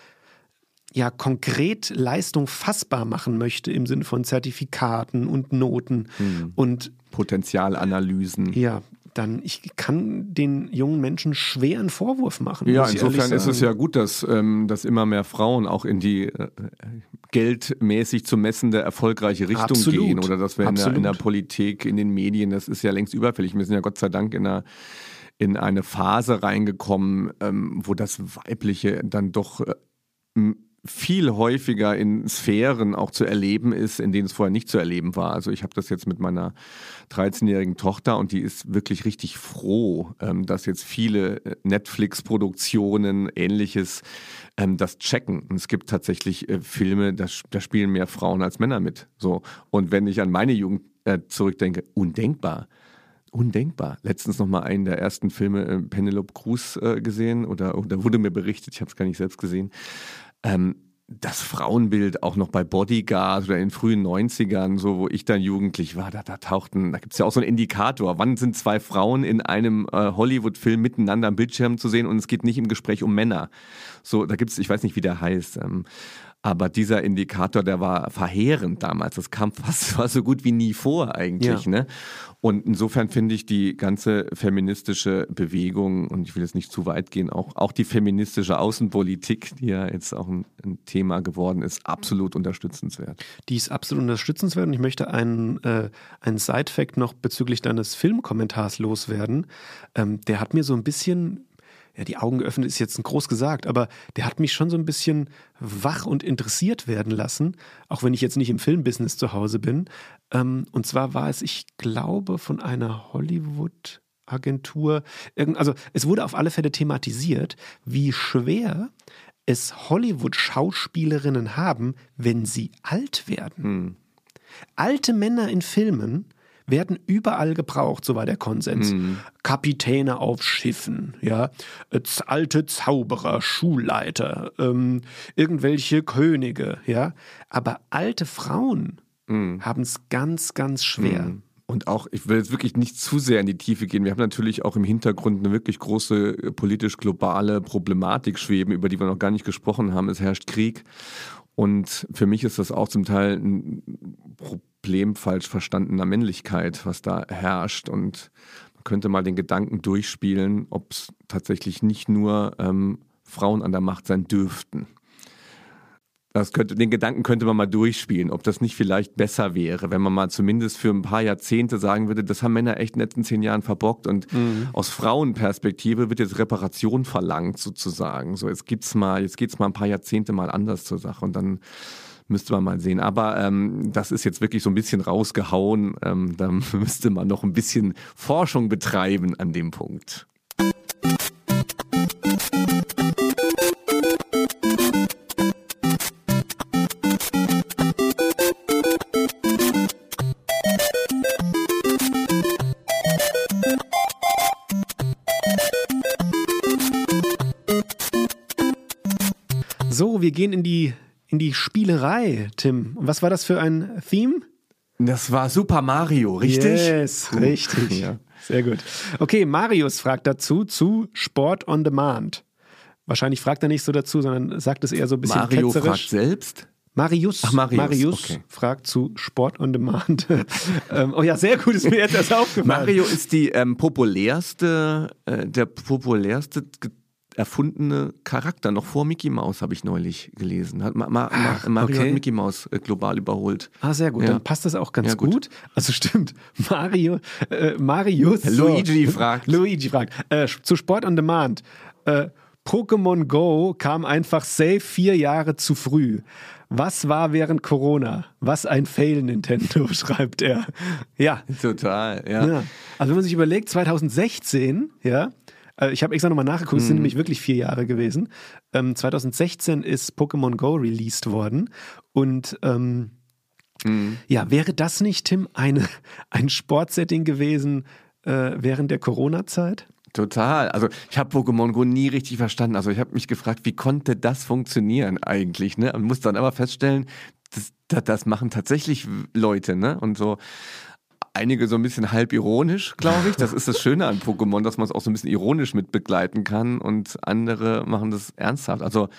ja konkret Leistung fassbar machen möchte im Sinne von Zertifikaten und Noten mhm. und Potenzialanalysen. Ja, dann ich kann den jungen Menschen schwer einen Vorwurf machen. Ja, insofern ist es ja gut, dass, ähm, dass immer mehr Frauen auch in die äh, geldmäßig zu messende erfolgreiche Richtung Absolut. gehen oder dass wir in der, in der, Politik, in den Medien, das ist ja längst überfällig. Wir sind ja Gott sei Dank in einer in eine Phase reingekommen, ähm, wo das Weibliche dann doch äh, viel häufiger in Sphären auch zu erleben ist, in denen es vorher nicht zu erleben war. Also ich habe das jetzt mit meiner 13-jährigen Tochter und die ist wirklich richtig froh, ähm, dass jetzt viele äh, Netflix-Produktionen, ähnliches, ähm, das checken. Und es gibt tatsächlich äh, Filme, da, da, spielen mehr Frauen als Männer mit. So. Und wenn ich an meine Jugend äh, zurückdenke, undenkbar. Undenkbar. Letztens noch mal einen der ersten Filme äh, Penelope Cruz äh, gesehen oder, oder wurde mir berichtet, ich habe es gar nicht selbst gesehen ähm, das Frauenbild auch noch bei Bodyguard oder in den frühen 90ern, so wo ich dann jugendlich war, da, da tauchten, da gibt es ja auch so einen Indikator. Wann sind zwei Frauen in einem äh, Hollywood-Film miteinander am Bildschirm zu sehen und es geht nicht im Gespräch um Männer. So, da gibt es, ich weiß nicht, wie der heißt. Ähm, aber dieser Indikator, der war verheerend damals. Das kam fast war so gut wie nie vor eigentlich. Ja. Ne? Und insofern finde ich die ganze feministische Bewegung, und ich will jetzt nicht zu weit gehen, auch, auch die feministische Außenpolitik, die ja jetzt auch ein, ein Thema geworden ist, absolut unterstützenswert. Die ist absolut unterstützenswert und ich möchte einen, äh, einen Side-Fact noch bezüglich deines Filmkommentars loswerden. Ähm, der hat mir so ein bisschen ja, die Augen geöffnet ist jetzt groß gesagt, aber der hat mich schon so ein bisschen wach und interessiert werden lassen, auch wenn ich jetzt nicht im Filmbusiness zu Hause bin. Ähm, und zwar war es, ich glaube, von einer Hollywood- Agentur. Also es wurde auf alle Fälle thematisiert, wie schwer es Hollywood-Schauspielerinnen haben, wenn sie alt werden. Hm. Alte Männer in Filmen werden überall gebraucht, so war der Konsens. Mhm. Kapitäne auf Schiffen, ja, alte Zauberer, Schulleiter, ähm, irgendwelche Könige, ja. Aber alte Frauen mhm. haben es ganz, ganz schwer. Mhm. Und auch, ich will jetzt wirklich nicht zu sehr in die Tiefe gehen. Wir haben natürlich auch im Hintergrund eine wirklich große äh, politisch globale Problematik schweben, über die wir noch gar nicht gesprochen haben. Es herrscht Krieg. Und für mich ist das auch zum Teil ein Problem falsch verstandener Männlichkeit, was da herrscht. Und man könnte mal den Gedanken durchspielen, ob es tatsächlich nicht nur ähm, Frauen an der Macht sein dürften. Das könnte, den Gedanken könnte man mal durchspielen, ob das nicht vielleicht besser wäre, wenn man mal zumindest für ein paar Jahrzehnte sagen würde, das haben Männer echt in den letzten zehn Jahren verbockt und mhm. aus Frauenperspektive wird jetzt Reparation verlangt sozusagen. So, jetzt gibt's mal, jetzt geht's mal ein paar Jahrzehnte mal anders zur Sache und dann müsste man mal sehen. Aber ähm, das ist jetzt wirklich so ein bisschen rausgehauen. Ähm, da müsste man noch ein bisschen Forschung betreiben an dem Punkt. So, wir gehen in die, in die Spielerei, Tim. Und was war das für ein Theme? Das war Super Mario, richtig? Yes, richtig. Ja. Sehr gut. Okay, Marius fragt dazu zu Sport on Demand. Wahrscheinlich fragt er nicht so dazu, sondern sagt es eher so ein bisschen Mario ketzerisch. fragt selbst? Marius, Ach, Marius, Marius okay. fragt zu Sport on Demand. ähm, oh ja, sehr gut, ist mir jetzt erst aufgefallen. Mario ist die ähm, populärste, äh, der populärste erfundene Charakter. Noch vor Mickey Mouse habe ich neulich gelesen. Hat Ma Ma Ach, Mario okay. hat Mickey Mouse äh, global überholt. Ah, sehr gut. Ja. Dann passt das auch ganz ja, gut. gut. Also stimmt. Mario, äh, Marius. Luigi so. fragt. Luigi fragt. Äh, zu Sport on Demand. Äh, Pokémon Go kam einfach safe vier Jahre zu früh. Was war während Corona? Was ein Fail, Nintendo, schreibt er. Ja. Total, ja. ja. Also wenn man sich überlegt, 2016, ja, ich habe extra nochmal nachgeguckt, es sind mhm. nämlich wirklich vier Jahre gewesen. Ähm, 2016 ist Pokémon Go released worden und ähm, mhm. ja, wäre das nicht, Tim, eine, ein Sportsetting gewesen äh, während der Corona-Zeit? Total. Also ich habe Pokémon Go nie richtig verstanden. Also ich habe mich gefragt, wie konnte das funktionieren eigentlich? Ne? Man muss dann aber feststellen, das, das, das machen tatsächlich Leute, ne? Und so einige so ein bisschen halb ironisch, glaube ich. Das ist das Schöne an Pokémon, dass man es auch so ein bisschen ironisch mit begleiten kann und andere machen das ernsthaft. Also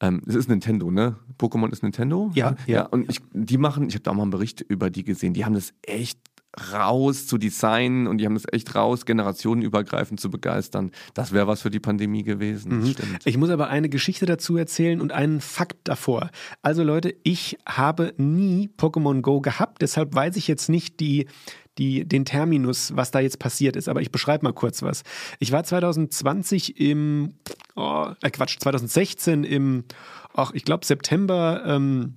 ähm, es ist Nintendo, ne? Pokémon ist Nintendo. Ja, ja. ja und ich, die machen, ich habe da auch mal einen Bericht über die gesehen, die haben das echt raus zu designen und die haben das echt raus, generationenübergreifend zu begeistern. Das wäre was für die Pandemie gewesen. Mhm. Ich muss aber eine Geschichte dazu erzählen und einen Fakt davor. Also Leute, ich habe nie Pokémon Go gehabt, deshalb weiß ich jetzt nicht die die, den Terminus, was da jetzt passiert ist. Aber ich beschreibe mal kurz was. Ich war 2020 im, oh, äh Quatsch, 2016 im, ach, ich glaube September ähm,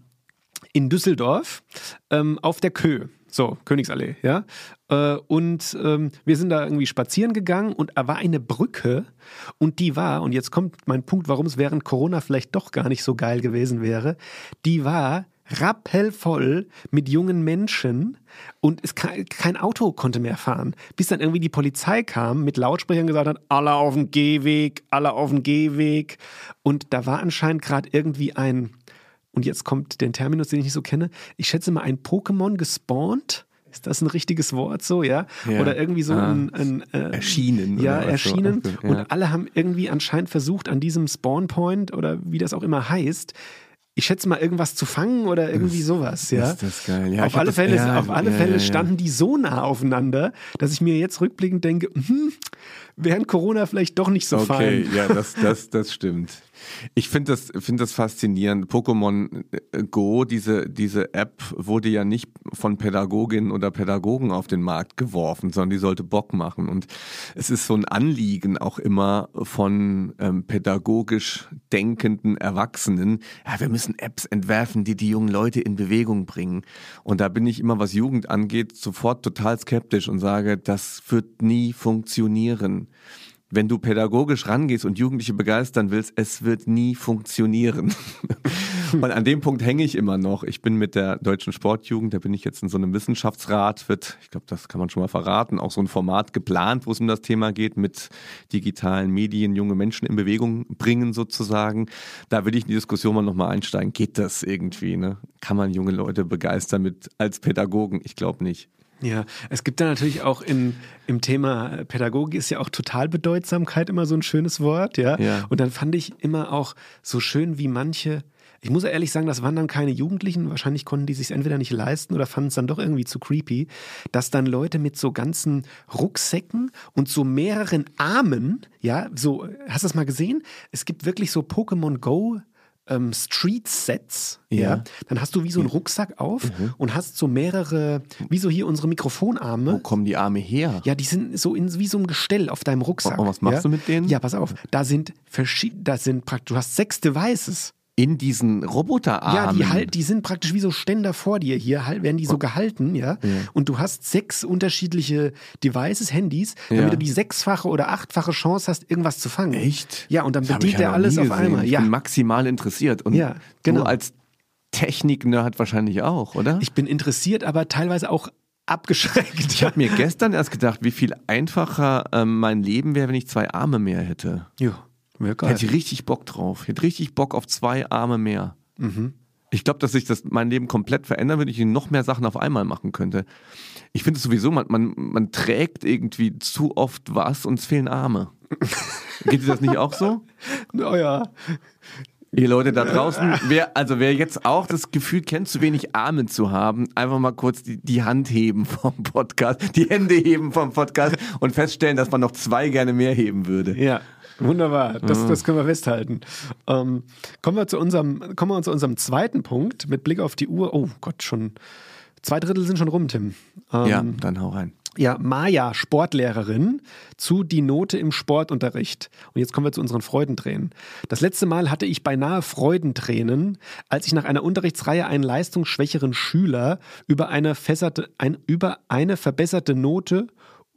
in Düsseldorf ähm, auf der Kö. So, Königsallee, ja. Äh, und ähm, wir sind da irgendwie spazieren gegangen und da war eine Brücke und die war, und jetzt kommt mein Punkt, warum es während Corona vielleicht doch gar nicht so geil gewesen wäre, die war rappelvoll mit jungen Menschen und es kein Auto konnte mehr fahren. Bis dann irgendwie die Polizei kam, mit Lautsprechern gesagt hat, alle auf dem Gehweg, alle auf dem Gehweg. Und da war anscheinend gerade irgendwie ein und jetzt kommt der Terminus, den ich nicht so kenne. Ich schätze mal, ein Pokémon gespawnt. Ist das ein richtiges Wort so, ja? ja. Oder irgendwie so ah. ein, ein äh, erschienen. Ja, erschienen. So. Ja. Und alle haben irgendwie anscheinend versucht, an diesem Spawnpoint oder wie das auch immer heißt, ich schätze mal, irgendwas zu fangen oder irgendwie das, sowas, ja. Ist das geil. Ja, auf alle Fälle, ja, auf alle ja, Fälle standen die so nah aufeinander, dass ich mir jetzt rückblickend denke, hm, während Corona vielleicht doch nicht so okay, fein. ja, das, das, das stimmt. Ich finde das, find das faszinierend. Pokémon äh, Go, diese, diese App wurde ja nicht von Pädagoginnen oder Pädagogen auf den Markt geworfen, sondern die sollte Bock machen. Und es ist so ein Anliegen auch immer von ähm, pädagogisch denkenden Erwachsenen, ja, wir müssen Apps entwerfen, die die jungen Leute in Bewegung bringen. Und da bin ich immer, was Jugend angeht, sofort total skeptisch und sage, das wird nie funktionieren wenn du pädagogisch rangehst und Jugendliche begeistern willst, es wird nie funktionieren. und an dem Punkt hänge ich immer noch. Ich bin mit der deutschen Sportjugend, da bin ich jetzt in so einem Wissenschaftsrat, wird, ich glaube, das kann man schon mal verraten, auch so ein Format geplant, wo es um das Thema geht, mit digitalen Medien junge Menschen in Bewegung bringen sozusagen. Da will ich in die Diskussion mal nochmal einsteigen. Geht das irgendwie? Ne? Kann man junge Leute begeistern mit als Pädagogen? Ich glaube nicht. Ja, es gibt da natürlich auch in, im Thema Pädagogik ist ja auch Totalbedeutsamkeit immer so ein schönes Wort, ja? ja. Und dann fand ich immer auch so schön, wie manche, ich muss ehrlich sagen, das waren dann keine Jugendlichen, wahrscheinlich konnten die sich entweder nicht leisten oder fanden es dann doch irgendwie zu creepy, dass dann Leute mit so ganzen Rucksäcken und so mehreren Armen, ja, so, hast du das mal gesehen? Es gibt wirklich so Pokémon Go ähm, Street-Sets, ja. ja. dann hast du wie so einen Rucksack auf mhm. und hast so mehrere, wie so hier unsere Mikrofonarme. Wo kommen die Arme her? Ja, die sind so in, wie so ein Gestell auf deinem Rucksack. Und was machst ja? du mit denen? Ja, pass auf, da sind verschiedene, da sind praktisch, du hast sechs Devices in diesen Roboterarmen. Ja, die halt, die sind praktisch wie so Ständer vor dir hier, halt, werden die so oh. gehalten, ja? ja. Und du hast sechs unterschiedliche Devices, Handys, damit ja. du die sechsfache oder achtfache Chance hast, irgendwas zu fangen. Echt? Ja, und dann das bedient er alles auf einmal. Ich ja. bin maximal interessiert. Und ja, genau. du als Technik-Nerd wahrscheinlich auch, oder? Ich bin interessiert, aber teilweise auch abgeschreckt. Ich habe mir gestern erst gedacht, wie viel einfacher ähm, mein Leben wäre, wenn ich zwei Arme mehr hätte. Ja. Geil. Hätte ich richtig Bock drauf. Ich hätte richtig Bock auf zwei Arme mehr. Mhm. Ich glaube, dass sich das mein Leben komplett verändern würde, ich noch mehr Sachen auf einmal machen könnte. Ich finde es sowieso, man, man, man trägt irgendwie zu oft was und es fehlen Arme. Geht dir das nicht auch so? Naja. Ihr Leute da draußen, wer, also wer jetzt auch das Gefühl kennt, zu wenig Arme zu haben, einfach mal kurz die, die Hand heben vom Podcast, die Hände heben vom Podcast und feststellen, dass man noch zwei gerne mehr heben würde. Ja. Wunderbar, das, das können wir festhalten. Ähm, kommen, wir zu unserem, kommen wir zu unserem zweiten Punkt mit Blick auf die Uhr. Oh Gott, schon zwei Drittel sind schon rum, Tim. Ähm, ja, dann hau rein. Ja, Maja, Sportlehrerin, zu die Note im Sportunterricht. Und jetzt kommen wir zu unseren Freudentränen. Das letzte Mal hatte ich beinahe Freudentränen, als ich nach einer Unterrichtsreihe einen leistungsschwächeren Schüler über eine, ein, über eine verbesserte Note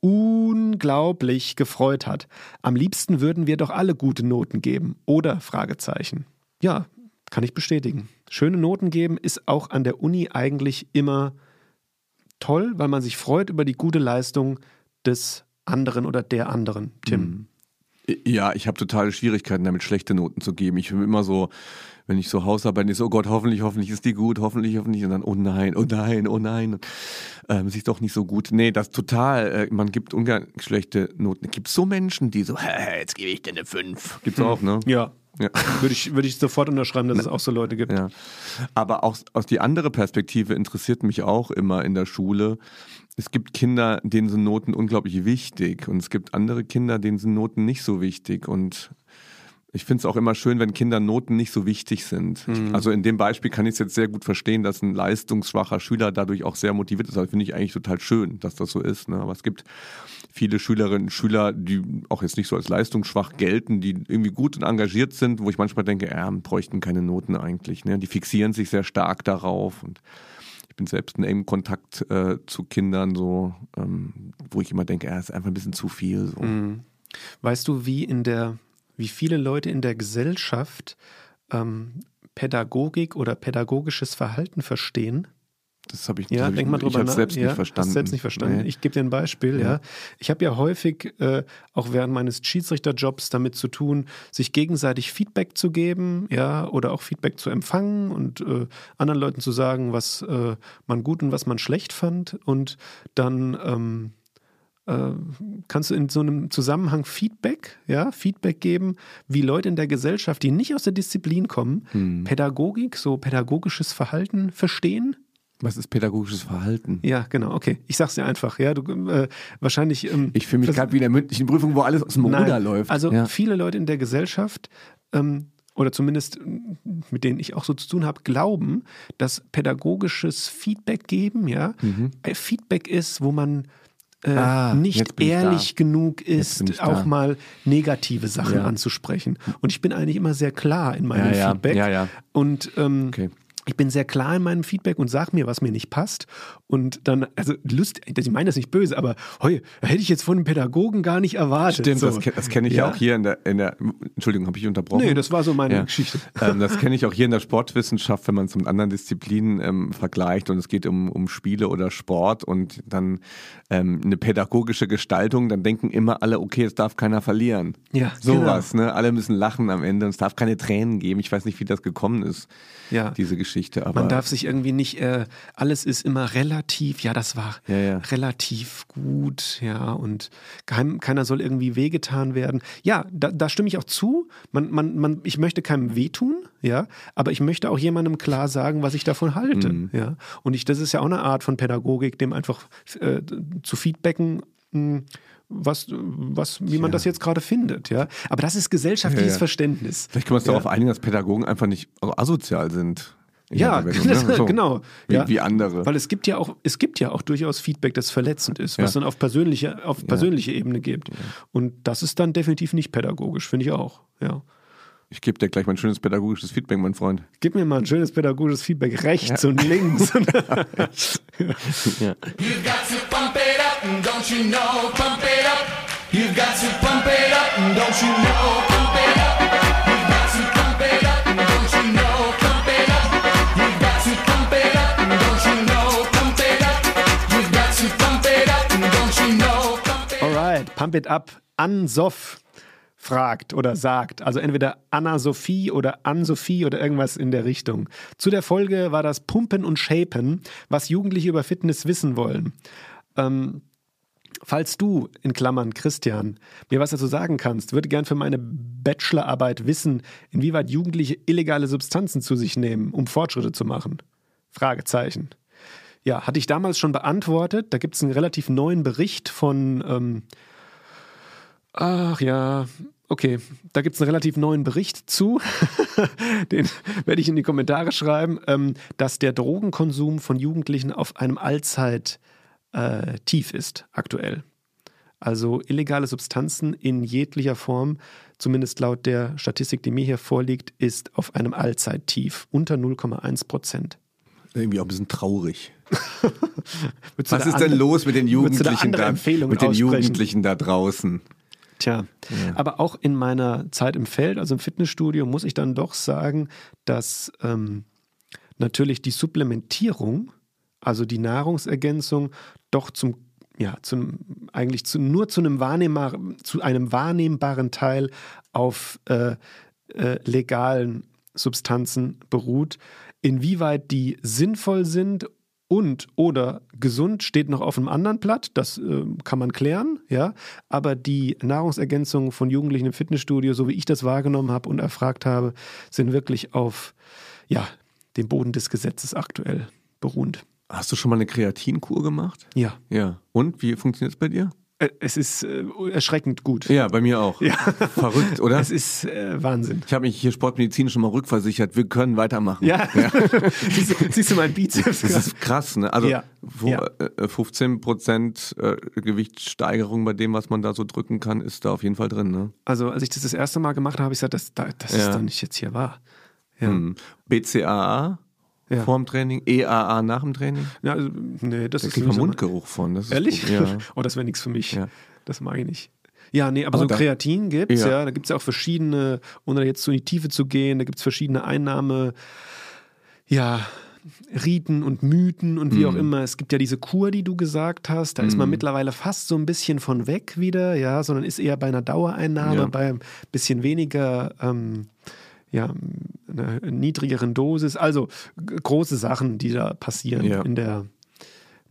unglaublich gefreut hat. Am liebsten würden wir doch alle gute Noten geben, oder? Fragezeichen. Ja, kann ich bestätigen. Schöne Noten geben ist auch an der Uni eigentlich immer toll, weil man sich freut über die gute Leistung des anderen oder der anderen. Tim. Mhm. Ja, ich habe totale Schwierigkeiten damit, schlechte Noten zu geben. Ich bin immer so, wenn ich so Hausarbeiten ist, oh Gott, hoffentlich, hoffentlich ist die gut, hoffentlich, hoffentlich, und dann, oh nein, oh nein, oh nein, ähm, sie ist doch nicht so gut. Nee, das total, äh, man gibt ungern schlechte Noten. Gibt so Menschen, die so, hä, jetzt gebe ich dir eine 5. Gibt's auch, ne? Ja. Ja. Würde, ich, würde ich sofort unterschreiben, dass es auch so Leute gibt. Ja. Aber auch aus die andere Perspektive interessiert mich auch immer in der Schule. Es gibt Kinder, denen sind Noten unglaublich wichtig und es gibt andere Kinder, denen sind Noten nicht so wichtig. Und ich finde es auch immer schön, wenn Kinder Noten nicht so wichtig sind. Mhm. Also in dem Beispiel kann ich es jetzt sehr gut verstehen, dass ein leistungsschwacher Schüler dadurch auch sehr motiviert ist. Das also finde ich eigentlich total schön, dass das so ist. Ne? Aber es gibt viele Schülerinnen und Schüler, die auch jetzt nicht so als leistungsschwach gelten, die irgendwie gut und engagiert sind, wo ich manchmal denke, ja, bräuchten keine Noten eigentlich. Ne? Die fixieren sich sehr stark darauf und ich bin selbst in engem Kontakt äh, zu Kindern, so, ähm, wo ich immer denke, ja, ist einfach ein bisschen zu viel. So. Mhm. Weißt du, wie in der wie viele Leute in der Gesellschaft ähm, Pädagogik oder pädagogisches Verhalten verstehen. Das habe ich, ja, hab denk ich, mal drüber ich selbst ja, nicht verstanden. selbst nicht verstanden. Nee. Ich gebe dir ein Beispiel. Ja. ja. Ich habe ja häufig äh, auch während meines Schiedsrichterjobs damit zu tun, sich gegenseitig Feedback zu geben, ja, oder auch Feedback zu empfangen und äh, anderen Leuten zu sagen, was äh, man gut und was man schlecht fand und dann ähm, äh, kannst du in so einem Zusammenhang Feedback, ja, Feedback geben, wie Leute in der Gesellschaft, die nicht aus der Disziplin kommen, hm. Pädagogik, so pädagogisches Verhalten verstehen? Was ist pädagogisches Verhalten? Ja, genau, okay. Ich sag's dir einfach, ja. Du, äh, wahrscheinlich. Ähm, ich fühle mich gerade wie in der mündlichen Prüfung, wo alles aus dem Ruder läuft. Also ja. viele Leute in der Gesellschaft, ähm, oder zumindest mit denen ich auch so zu tun habe, glauben, dass pädagogisches Feedback geben, ja, mhm. Feedback ist, wo man äh, ah, nicht ehrlich genug ist, auch mal negative Sachen ja. anzusprechen. Und ich bin eigentlich immer sehr klar in meinem ja, Feedback. Ja, und ähm, okay ich bin sehr klar in meinem Feedback und sag mir, was mir nicht passt. Und dann, also Lust, ich meine das nicht böse, aber heu, hätte ich jetzt von einem Pädagogen gar nicht erwartet. Stimmt, so. das, das kenne ich ja auch hier in der, in der Entschuldigung, habe ich unterbrochen? Nee, das war so meine ja. Geschichte. Ähm, das kenne ich auch hier in der Sportwissenschaft, wenn man es mit anderen Disziplinen ähm, vergleicht und es geht um, um Spiele oder Sport und dann ähm, eine pädagogische Gestaltung, dann denken immer alle, okay, es darf keiner verlieren. Ja, Sowas, genau. ne? Alle müssen lachen am Ende und es darf keine Tränen geben. Ich weiß nicht, wie das gekommen ist, ja. diese Geschichte. Aber Man darf sich irgendwie nicht, äh, alles ist immer relativ, ja, das war ja, ja. relativ gut, ja, und kein, keiner soll irgendwie wehgetan werden. Ja, da, da stimme ich auch zu. Man, man, man, ich möchte keinem wehtun, ja, aber ich möchte auch jemandem klar sagen, was ich davon halte, mhm. ja. Und ich, das ist ja auch eine Art von Pädagogik, dem einfach äh, zu feedbacken, hm, was, was, wie man ja. das jetzt gerade findet, ja. Aber das ist gesellschaftliches ja, ja. Verständnis. Vielleicht können wir uns darauf einigen, dass Pädagogen einfach nicht asozial sind. Ja, ne? so, genau. Wie, ja. wie, andere. Weil es gibt ja auch, es gibt ja auch durchaus Feedback, das verletzend ist, was dann auf persönliche, auf persönliche Ebene gibt. Und das ist dann definitiv nicht pädagogisch, finde ich auch, ja. Ich gebe dir gleich mal ein schönes pädagogisches Feedback, mein Freund. Gib mir mal ein schönes pädagogisches Feedback rechts ja. und links. ja. You've got to pump it up, don't you know, pump it up. You've got to pump it up, don't you know, pump it up. Ansoff fragt oder sagt. Also entweder Anna-Sophie oder Ann-Sophie oder irgendwas in der Richtung. Zu der Folge war das Pumpen und Shapen, was Jugendliche über Fitness wissen wollen. Ähm, falls du, in Klammern Christian, mir was dazu sagen kannst, würde gern für meine Bachelorarbeit wissen, inwieweit Jugendliche illegale Substanzen zu sich nehmen, um Fortschritte zu machen. Fragezeichen. Ja, hatte ich damals schon beantwortet. Da gibt es einen relativ neuen Bericht von ähm, Ach ja, Okay, da gibt es einen relativ neuen Bericht zu. Den werde ich in die Kommentare schreiben, ähm, dass der Drogenkonsum von Jugendlichen auf einem Allzeit äh, tief ist, aktuell. Also illegale Substanzen in jeglicher Form, zumindest laut der Statistik, die mir hier vorliegt, ist auf einem Allzeittief, unter 0,1 Prozent. Irgendwie auch ein bisschen traurig. Was da ist denn los mit den da Jugendlichen da, Empfehlungen mit den? Jugendlichen da draußen? Tja, aber auch in meiner Zeit im Feld, also im Fitnessstudio, muss ich dann doch sagen, dass ähm, natürlich die Supplementierung, also die Nahrungsergänzung, doch zum ja, zum, eigentlich zu, nur zu einem, wahrnehmbar, zu einem wahrnehmbaren Teil auf äh, äh, legalen Substanzen beruht. Inwieweit die sinnvoll sind und oder gesund steht noch auf einem anderen Blatt, das äh, kann man klären, ja. Aber die Nahrungsergänzungen von Jugendlichen im Fitnessstudio, so wie ich das wahrgenommen habe und erfragt habe, sind wirklich auf ja, dem Boden des Gesetzes aktuell beruhend. Hast du schon mal eine Kreatinkur gemacht? Ja. Ja. Und wie funktioniert es bei dir? Äh, Es ist äh, erschreckend gut. Ja, bei mir auch. Ja. Verrückt, oder? Es ist äh, Wahnsinn. Ich habe mich hier sportmedizinisch schon mal rückversichert. Wir können weitermachen. Ja. siehst, du, siehst du meinen Bizeps? Das ist krass, ne? Also Ja. wo, Ja. äh, 15 Prozent äh, Gewichtssteigerung bei dem, was man da so drücken kann, ist da auf jeden Fall drin, ne? Also, als ich das das erste Mal gemacht habe, habe ich gesagt, das, das, Ja. ist doch nicht jetzt hier wahr. Ja. Hm. BCAA Ja. vorm Training, EAA nach dem Training. Ja, also, nee, das Da ist kriegt man Mundgeruch von. Das ist Ehrlich? gut, Ja. Oh, das wäre nichts für mich. Ja. Das mag ich nicht. Ja, nee, aber, Aber so da- Kreatin gibt's, ja. Ja. Da gibt's ja auch verschiedene, ohne jetzt so in die Tiefe zu gehen, da gibt's verschiedene Einnahme, ja, Riten und Mythen und wie auch Mhm. immer. Es gibt ja diese Kur, die du gesagt hast, da ist man mittlerweile fast so ein bisschen von weg wieder, ja, sondern ist eher bei einer Dauereinnahme, Ja. bei ein bisschen weniger, ähm, ja, einer niedrigeren Dosis. Also große Sachen, die da passieren Ja. in der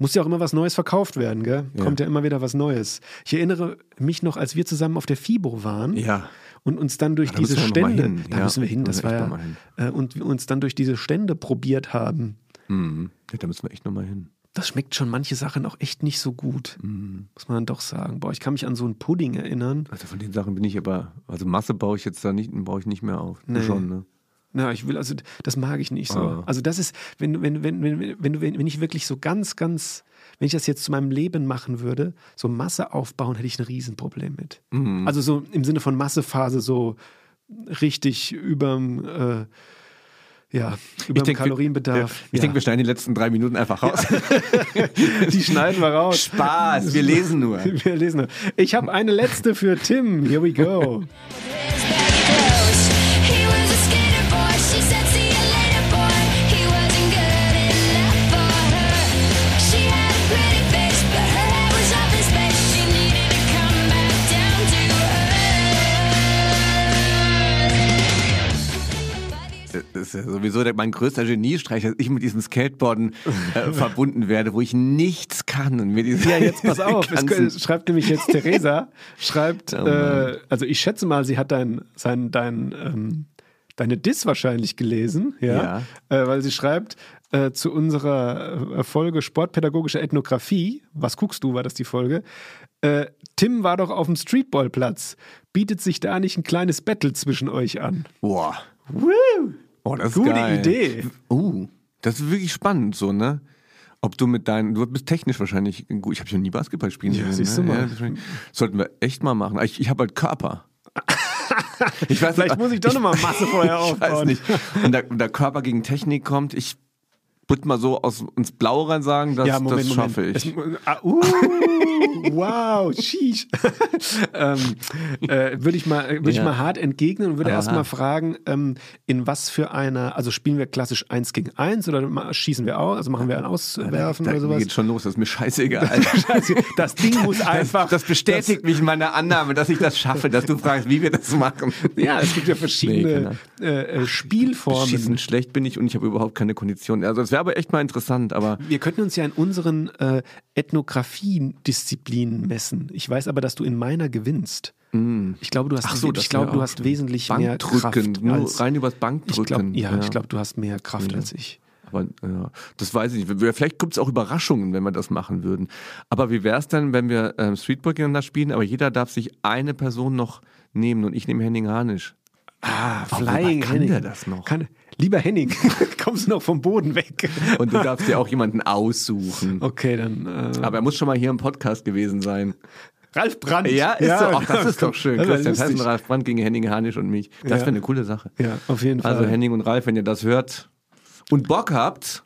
muss ja auch immer was Neues verkauft werden, gell? Ja. Kommt ja immer wieder was Neues. Ich erinnere mich noch, als wir zusammen auf der FIBO waren Ja. und uns dann durch diese wir noch mal Stände, da Ja, müssen wir hin, das wir war ja, hin. äh, und uns dann durch diese Stände probiert haben. Mhm. ja. Da müssen wir echt nochmal hin. Das schmeckt schon manche Sachen auch echt nicht so gut, Mhm. muss man dann doch sagen. Boah, ich kann mich an so einen Pudding erinnern. Also von den Sachen bin ich aber, also Masse baue ich jetzt da nicht, baue ich nicht mehr auf. Nee. Schon, ne? Ja, ich will, also das mag ich nicht so. Ah. Also das ist, wenn, du- wenn, wenn, wenn, wenn, wenn ich wirklich so ganz, ganz, wenn ich das jetzt zu meinem Leben machen würde, so Masse aufbauen, hätte ich ein Riesenproblem mit. Mhm. Also so im Sinne von Massephase so richtig überm, äh, ja, überm denk, wir- Kalorienbedarf. Ja, ich ja. denke, wir schneiden die letzten drei Minuten einfach raus. die schneiden wir raus. Spaß, wir lesen nur. Wir lesen. nur. Ich habe eine letzte für Tim. Here we go. ist ja sowieso mein größter Geniestreich, dass ich mit diesem Skateboarden äh, verbunden werde, wo ich nichts kann. Und mir diese Ja, jetzt pass auf. Es, schreibt nämlich jetzt Theresa, schreibt, Oh äh, also ich schätze mal, sie hat dein, sein, dein, ähm, deine Diss wahrscheinlich gelesen, ja, Äh, weil sie schreibt äh, zu unserer äh, Folge Sportpädagogische Ethnographie, was guckst du, war das die Folge, äh, Tim war doch auf dem Streetballplatz, bietet sich da nicht ein kleines Battle zwischen euch an? Boah. Woo! Oh, das ist Gute geil. Idee. Uh, das ist wirklich spannend so, ne? Ob du mit deinen, du bist technisch wahrscheinlich gut. Ich habe schon nie Basketball spielen Ja, siehst ne? du mal. Ja, sollten wir echt mal machen. Ich, ich habe halt Körper. Ich weiß Vielleicht muss ich doch nochmal Masse vorher Ich weiß aufbauen. nicht. Und der, der Körper gegen Technik kommt, ich würde mal so aus, ins Blaue rein sagen, das, ja, Moment, das schaffe Moment. ich. Es, ah, uh, wow, sheesh. ähm, äh, würde ich mal, würde ich Ja. mal hart entgegnen und würde erstmal fragen, ähm, in was für einer, also spielen wir klassisch 1 gegen 1 oder schießen wir aus, also machen wir ein Auswerfen da oder sowas? geht schon los, das ist mir scheißegal. Scheiße, das Ding muss einfach. Das bestätigt mich in meiner Annahme, dass ich das schaffe, dass du fragst, wie wir das machen. ja, es gibt ja Nee, verschiedene äh, äh, Spielformen. Schießen schlecht bin ich und ich habe überhaupt keine Kondition. Also es wäre aber echt mal interessant, aber Wir könnten uns ja in unseren äh, Ethnographie-Disziplinen messen. Ich weiß aber, dass du in meiner gewinnst. Ich glaube, du hast, Mm. So, ich glaube, du hast wesentlich mehr Kraft als rein übers ich Bankdrücken. glaub, ja, ich glaube, du hast mehr Kraft als ich. Aber ja, das weiß ich nicht. Vielleicht gibt es auch Überraschungen, wenn wir das machen würden. Aber wie wäre es denn, wenn wir ähm, Streetball gegeneinander spielen, aber jeder darf sich eine Person noch nehmen und ich nehme Henning Hanisch. Ah, Flying kann Henning. der das noch? Kann, lieber Henning, kommst du noch vom Boden weg? Und du darfst dir auch jemanden aussuchen. Okay, dann. Äh, Aber er muss schon mal hier im Podcast gewesen sein. Ralf Brandt. Ja, ist doch, ach, das ist doch schön. Christian. Hessen, Ralf Brandt gegen Henning Hanisch und mich. Das Ja. wäre eine coole Sache. Ja, auf jeden Fall. Also Henning und Ralf, wenn ihr das hört und Bock habt,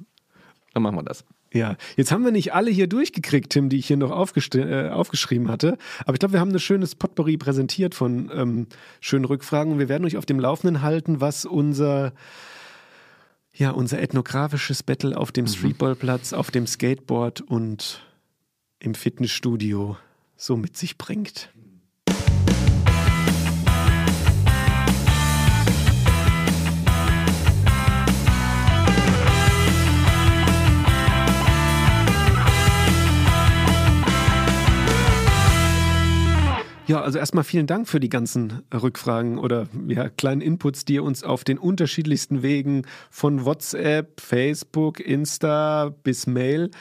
dann machen wir das. Ja, jetzt haben wir nicht alle hier durchgekriegt, Tim, die ich hier noch äh, aufgeschrieben hatte. Aber ich glaube, wir haben ein schönes Potpourri präsentiert von ähm, schönen Rückfragen und wir werden euch auf dem Laufenden halten, was unser, ja, unser ethnografisches Battle auf dem Streetballplatz, auf dem Skateboard und im Fitnessstudio so mit sich bringt. Ja, also erstmal vielen Dank für die ganzen Rückfragen oder ja, kleinen Inputs, die ihr uns auf den unterschiedlichsten Wegen von WhatsApp, Facebook, Insta bis Mail.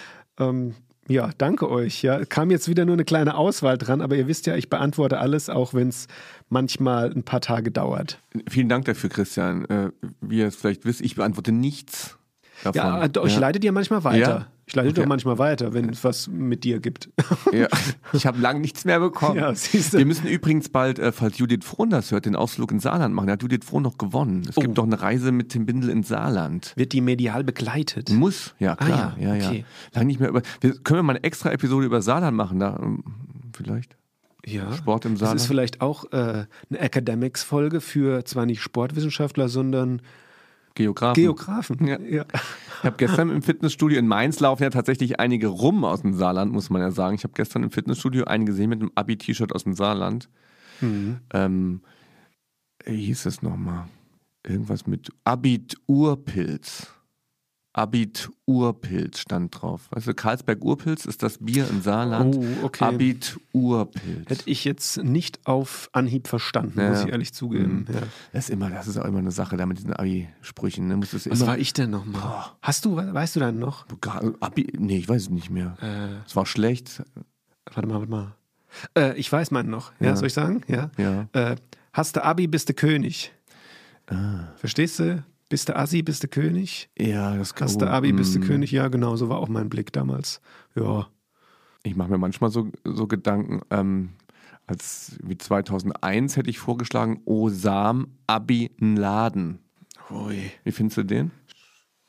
Ähm, ja, danke euch. Ja, kam jetzt wieder nur eine kleine Auswahl dran, aber ihr wisst ja, ich beantworte alles, auch wenn es manchmal ein paar Tage dauert. Vielen Dank dafür, Christian. Äh, wie ihr es vielleicht wisst, ich beantworte nichts davon. Ja, äh, ich ja. leite dir manchmal weiter. Ja? Ich leite dir Okay. manchmal weiter, wenn es was mit dir gibt. Ja, ich habe lang nichts mehr bekommen. Ja. Wir müssen übrigens bald, äh, falls Judith Frohn das hört, den Ausflug ins Saarland machen. Da hat Judith Frohn noch gewonnen. Es Oh. gibt doch eine Reise mit Tim Bindel ins Saarland. Wird die medial begleitet? Muss, ja klar, Ah, ja, ja, okay. Lang nicht mehr über. Wir, können wir mal eine extra Episode über Saarland machen? Da ähm, vielleicht. Ja. Sport im Das Saarland. ist vielleicht auch äh, eine Academics-Folge für zwar nicht Sportwissenschaftler, sondern Geografen. Geografen. Ja. Ja. Ich habe gestern im Fitnessstudio in Mainz laufen ja tatsächlich einige rum aus dem Saarland, muss man ja sagen. Ich habe gestern im Fitnessstudio einen gesehen mit einem Abi-T-Shirt aus dem Saarland. Mhm. Ähm, wie hieß es nochmal? Irgendwas mit Abit-Urpilz. Abit-Urpilz stand drauf. Weißt du, Karlsberg-Urpilz ist das Bier im Saarland. Oh, okay. Abit-Urpilz. Hätte ich jetzt nicht auf Anhieb verstanden, Ja. muss ich ehrlich zugeben. Ja. Das ist immer, das ist auch immer eine Sache da mit diesen Abi-Sprüchen. Ne? Was immer, war ich denn nochmal? Hast du, weißt du dann noch? Abi, nee, ich weiß es nicht mehr. Äh, Es war schlecht. warte mal, warte mal. Äh, ich weiß meinen noch. Ja, Ja. soll ich sagen? Ja. Ja. Äh, hast du Abi, bist du König. Ah. Verstehst du? Bist du Assi, bist du König. Ja, das Hast oh, du Abi, bist du mm. König. Ja, genau, so war auch mein Blick damals. Ja. Ich mache mir manchmal so, so Gedanken, ähm, als wie 2001 hätte ich vorgeschlagen, Osam Abi Laden. Ui. Wie findest du den?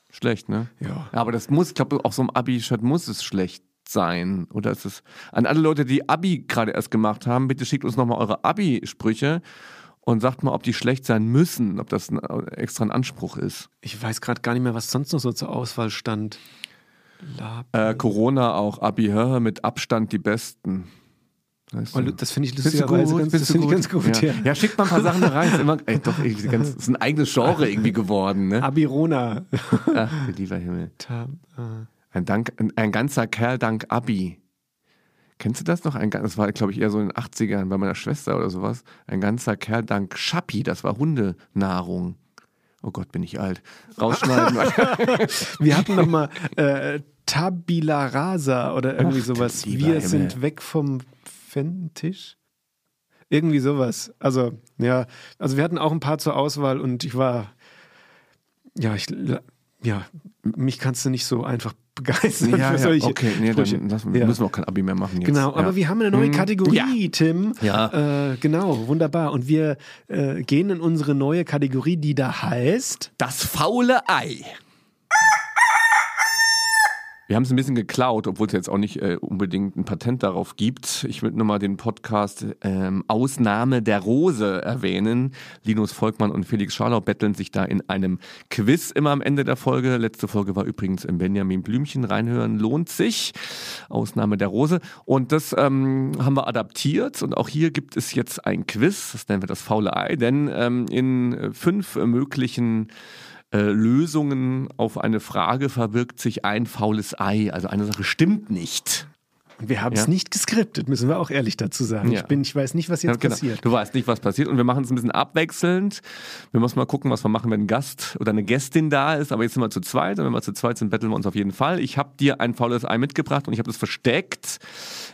Schlecht, ne? Ja. Aber das muss, ich glaube, auf so einem Abi-Shirt muss es schlecht sein. Oder ist es, an alle Leute, die Abi gerade erst gemacht haben, bitte schickt uns nochmal eure Abi-Sprüche und sagt mal, ob die schlecht sein müssen, ob das ein, extra ein Anspruch ist. Ich weiß gerade gar nicht mehr, was sonst noch so zur Auswahl stand. Äh, Corona auch, Abi hör, mit Abstand die Besten. Weißt Oh, du? das finde ich lustigerweise ganz, Findest das ich ganz gut. Ja. Ja. ja, schickt mal ein paar Sachen da rein. Ist immer, ey, doch, ganz, das ist ein eigenes Genre irgendwie geworden. Ne? Abirona. Ach, lieber Himmel. Äh, Ein, Dank, ein, ein ganzer Kerl dank Abi. Kennst du das noch? Ein, das war, glaube ich, eher so in den 80ern bei meiner Schwester oder sowas. Ein ganzer Kerl dank Schappi, das war Hundenahrung. Oh Gott, bin ich alt. Rausschneiden. Wir hatten noch mal äh, Tabila Rasa oder irgendwie Ach, sowas. Wir Himmel. sind weg vom Fentisch. Irgendwie sowas. Also, ja, also wir hatten auch ein paar zur Auswahl und ich war, ja, ich, ja, mich kannst du nicht so einfach begeistern ja, für ja, solche okay, nee, Sprüche. dann lassen, Ja. müssen wir auch kein Abi mehr machen jetzt. Genau, ja. aber wir haben eine neue Mhm. Kategorie, Tim. Ja. Äh, genau, wunderbar. Und wir äh, gehen in unsere neue Kategorie, die da heißt. Das faule Ei. Wir haben es ein bisschen geklaut, obwohl es jetzt auch nicht äh, unbedingt ein Patent darauf gibt. Ich würde nur mal den Podcast ähm, Ausnahme der Rose erwähnen. Linus Volkmann und Felix Scharlau betteln sich da in einem Quiz immer am Ende der Folge. Letzte Folge war übrigens im Benjamin Blümchen. Reinhören lohnt sich. Ausnahme der Rose. Und das ähm, haben wir adaptiert. Und auch hier gibt es jetzt ein Quiz. Das nennen wir das faule Ei. Denn ähm, in fünf möglichen äh, Lösungen auf eine Frage verbirgt sich ein faules Ei. Also eine Sache stimmt nicht. Wir haben es Ja. nicht geskriptet, müssen wir auch ehrlich dazu sagen. Ja. Ich, bin, ich weiß nicht, was Ja, jetzt genau. passiert. Du weißt nicht, was passiert und wir machen es ein bisschen abwechselnd. Wir müssen mal gucken, was wir machen, wenn ein Gast oder eine Gästin da ist. Aber jetzt sind wir zu zweit und wenn wir zu zweit sind, betteln wir uns auf jeden Fall. Ich habe dir ein faules Ei mitgebracht und ich habe das versteckt.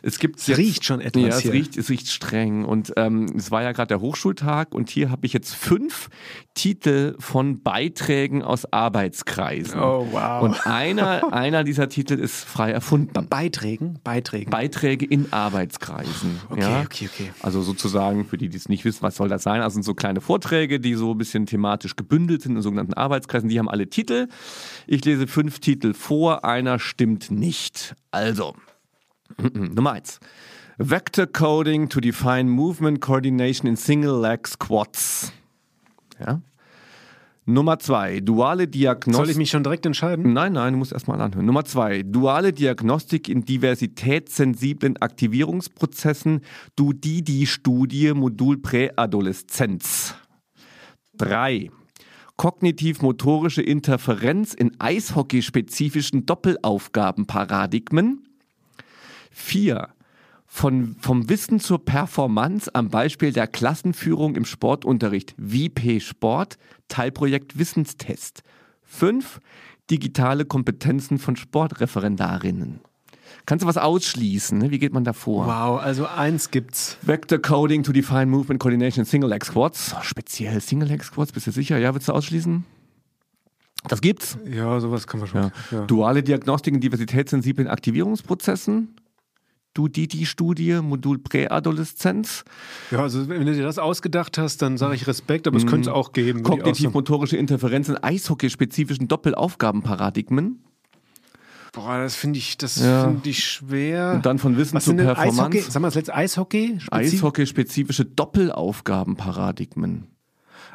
Es gibt Es riecht schon etwas Ja, es hier. riecht, es riecht streng und ähm, es war ja gerade der Hochschultag und hier habe ich jetzt fünf Titel von Beiträgen aus Arbeitskreisen. Oh, wow. Und einer, einer dieser Titel ist frei erfunden. Beiträgen? Beiträgen. Beiträge in Arbeitskreisen. Okay, ja? okay, okay. Also sozusagen, für die, die es nicht wissen, was soll das sein? Also sind so kleine Vorträge, die so ein bisschen thematisch gebündelt sind in sogenannten Arbeitskreisen. Die haben alle Titel. Ich lese fünf Titel vor, einer stimmt nicht. Also, Nummer eins. Vector Coding to define movement coordination in single leg squats. Ja. Nummer zwei. Duale Diagnostik. Soll ich mich schon direkt entscheiden? Nein, nein, du musst erstmal anhören. Nummer zwei, duale Diagnostik in diversitätssensiblen Aktivierungsprozessen, DUDIDI-Studie, Modul Präadoleszenz. Drei, kognitiv-motorische Interferenz in eishockeyspezifischen Doppelaufgabenparadigmen. Vier, von, vom Wissen zur Performance am Beispiel der Klassenführung im Sportunterricht WP Sport, Teilprojekt Wissenstest. Fünf, digitale Kompetenzen von Sportreferendarinnen. Kannst du was ausschließen? Ne? Wie geht man da vor? Wow, also eins gibt's. Vector Coding to define Movement Coordination in Single Leg Squats. Speziell Single Leg Squats, bist du sicher? Ja, willst du ausschließen? Das gibt's. Ja, sowas kann man schon. Ja. Ja. Duale Diagnostik in diversitätssensiblen Aktivierungsprozessen. DUDIDI-Studie, Modul Präadoleszenz. Ja, also wenn du dir das ausgedacht hast, dann sage ich Respekt, aber es könnte es auch geben. Kognitiv-motorische Interferenz in eishockeyspezifischen Doppelaufgabenparadigmen. Boah, das finde ich, das Ja. finde ich schwer. Und dann von Wissen Was zu Performance. Eishockey? Sag mal das letzte Eishockey? Spezi- Eishockeyspezifische Doppelaufgabenparadigmen.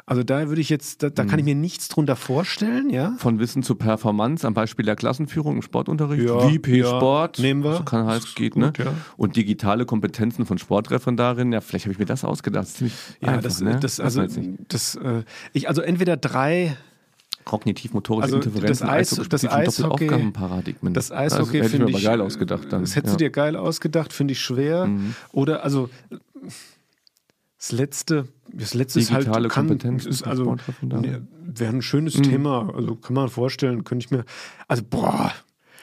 Also da würde ich jetzt, da, da Mhm. kann ich mir nichts drunter vorstellen, ja? Von Wissen zu Performance am Beispiel der Klassenführung im Sportunterricht. Ja, WP ja, Sport. nehmen wir. So kann heißt, geht, gut, ne? ja. Und digitale Kompetenzen von Sportreferendarinnen. Ja, vielleicht habe ich mir das ausgedacht. Das Ja, einfach, das, ne? das, also, das, äh, ich, also entweder drei, Kognitiv-motorische also Interferenz das Eis- das Eishockey- Doppelaufgabenparadigmen. das also, Eishockey hätte ich mir aber geil ausgedacht dann. Das hättest ja. Mhm. du dir geil ausgedacht, finde ich schwer. Oder, also, das letzte, das letzte ist Digitale halt, kann, Kompetenzen ist also, ne, wäre ein schönes Mhm. Thema. Also, kann man vorstellen, könnte ich mir, also, boah,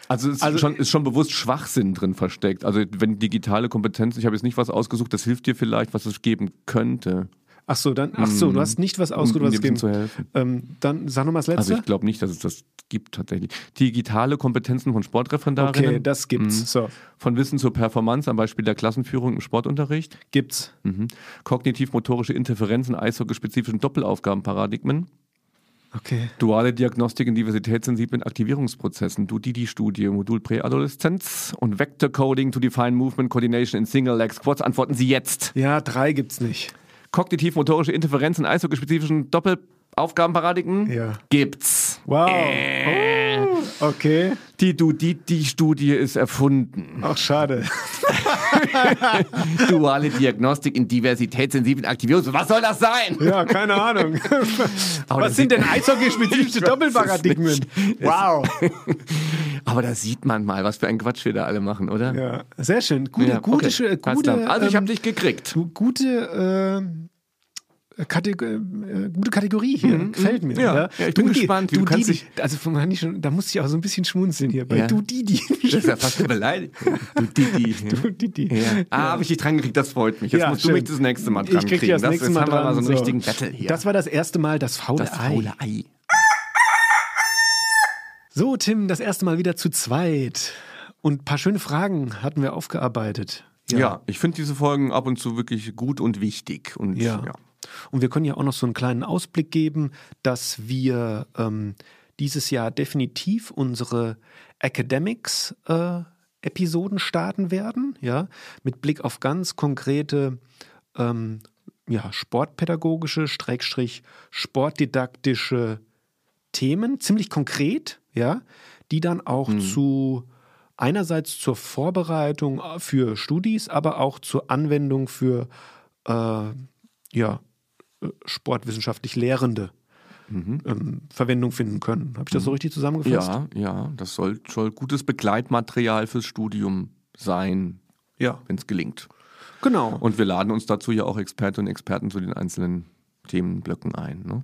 Also es Also- ist, schon, ist schon bewusst Schwachsinn drin versteckt. Also wenn digitale Kompetenz, ich habe jetzt nicht was ausgesucht, das hilft dir vielleicht, was es geben könnte. ach so, dann, ach so, du hast nicht was ausgesucht, was es geben. zu helfen. Ähm, dann sag nochmal das letzte. Also ich glaube nicht, dass es das gibt tatsächlich. Digitale Kompetenzen von Sportreferendarinnen. okay, das gibt's. So, Von Wissen zur Performance am Beispiel der Klassenführung im Sportunterricht. gibt's. Mhm. Kognitiv-motorische Interferenz in eishockeyspezifischen Doppelaufgabenparadigmen. Okay. Duale Diagnostik in diversitätssensiblen Aktivierungsprozessen, DUDIDI-Studie, Modul Präadoleszenz und Vector Coding to define Movement Coordination in Single Leg Squats. Antworten Sie jetzt. Ja, drei gibt's nicht. Kognitiv-motorische Interferenz in eishockeyspezifischen Doppelaufgabenparadigmen? Ja. Gibt's. Wow. Äh. Oh, okay. Die DUDIDI-Studie ist erfunden. Ach, schade. Duale Diagnostik in diversitätssensiblen Aktivierungsprozessen. Was soll das sein? Ja, keine Ahnung. Aber Was sind denn eishockey-spezifische Doppelparadigmen? Wow. Aber da sieht man mal, was für ein Quatsch wir da alle machen, oder? Ja, sehr schön. Gute, Ja, gute, okay. gute, klar. Also ich ähm, habe dich gekriegt. gu- gute, äh, Kategor äh, gute Kategorie hier. Gefällt mir. Mhm, Ja. Ja, ich bin Du, gespannt, wie Du, du kannst die, also von Hanni schon, da musste ich auch so ein bisschen schmunzeln hier. Bei Ja. du Didi. Das ist ja fast eine Beleidigung. Du Didi. Du Didi. Ja. Ah, habe ich dich dran gekriegt, das freut mich. Jetzt Ja, musst du schön. mich das nächste Mal dran Ich krieg dich kriegen. das nächste jetzt Mal haben wir dran. mal so einen so. richtigen Battle hier. Das war das erste Mal das faule das Ei. faule Ei. So, Tim, das erste Mal wieder zu zweit. Und ein paar schöne Fragen hatten wir aufgearbeitet. Ja, ich finde diese Folgen ab und zu wirklich gut und wichtig. Und Ja. Und wir können ja auch noch so einen kleinen Ausblick geben, dass wir ähm, dieses Jahr definitiv unsere Academics-Episoden starten werden, ja, mit Blick auf ganz konkrete ähm, ja, sportpädagogische, Schrägstrich, sportdidaktische Themen, ziemlich konkret, ja, die dann auch zu einerseits zur Vorbereitung für Studis, aber auch zur Anwendung für äh, ja, äh, sportwissenschaftlich Lehrende ähm, Verwendung finden können. Habe ich das so richtig zusammengefasst? ja, ja, das soll, soll gutes Begleitmaterial fürs Studium sein, Ja, wenn es gelingt. genau. Und wir laden uns dazu ja auch Expertinnen und Experten zu den einzelnen Themenblöcken ein. Ne?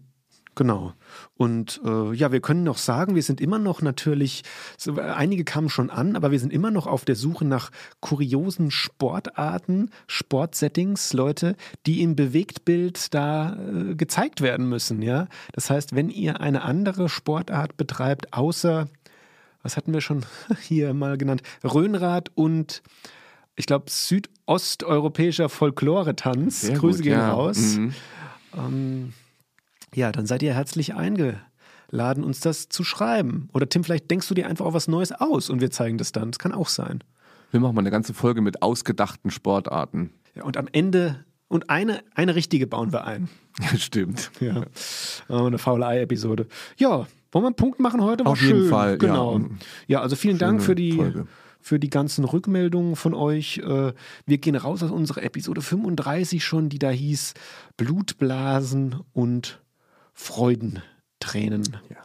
Genau. Und äh, ja, wir können noch sagen, wir sind immer noch natürlich, so, einige kamen schon an, aber wir sind immer noch auf der Suche nach kuriosen Sportarten, Sportsettings, Leute, die im Bewegtbild da äh, gezeigt werden müssen. Ja, das heißt, wenn ihr eine andere Sportart betreibt, außer was hatten wir schon hier mal genannt, Röhnrad und ich glaube südosteuropäischer Folklore-Tanz. Grüße gut, gehen ja. raus. Mhm. Ja, dann seid ihr herzlich eingeladen, uns das zu schreiben. Oder Tim, vielleicht denkst du dir einfach auch was Neues aus und wir zeigen das dann. Das kann auch sein. Wir machen mal eine ganze Folge mit ausgedachten Sportarten. Ja, und am Ende, und eine, eine richtige bauen wir ein. Ja, stimmt. Ja. Oh, eine faule Ei-Episode. Ja, wollen wir einen Punkt machen heute? War Auf jeden schön. Fall, ja. Genau. Ja, also vielen Dank für die, Folge. für die ganzen Rückmeldungen von euch. Äh, Wir gehen raus aus unserer Episode 35 schon, die da hieß Blutblasen und Freudentränen. Ja.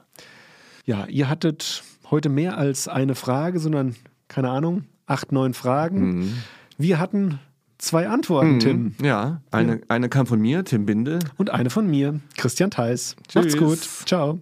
Ja, ihr hattet heute mehr als eine Frage, sondern, keine Ahnung, acht, neun Fragen. Mhm. Wir hatten zwei Antworten, Tim. Ja, eine, eine kam von mir, Tim Bindel. Und eine von mir, Christian Theis. Macht's gut. Ciao.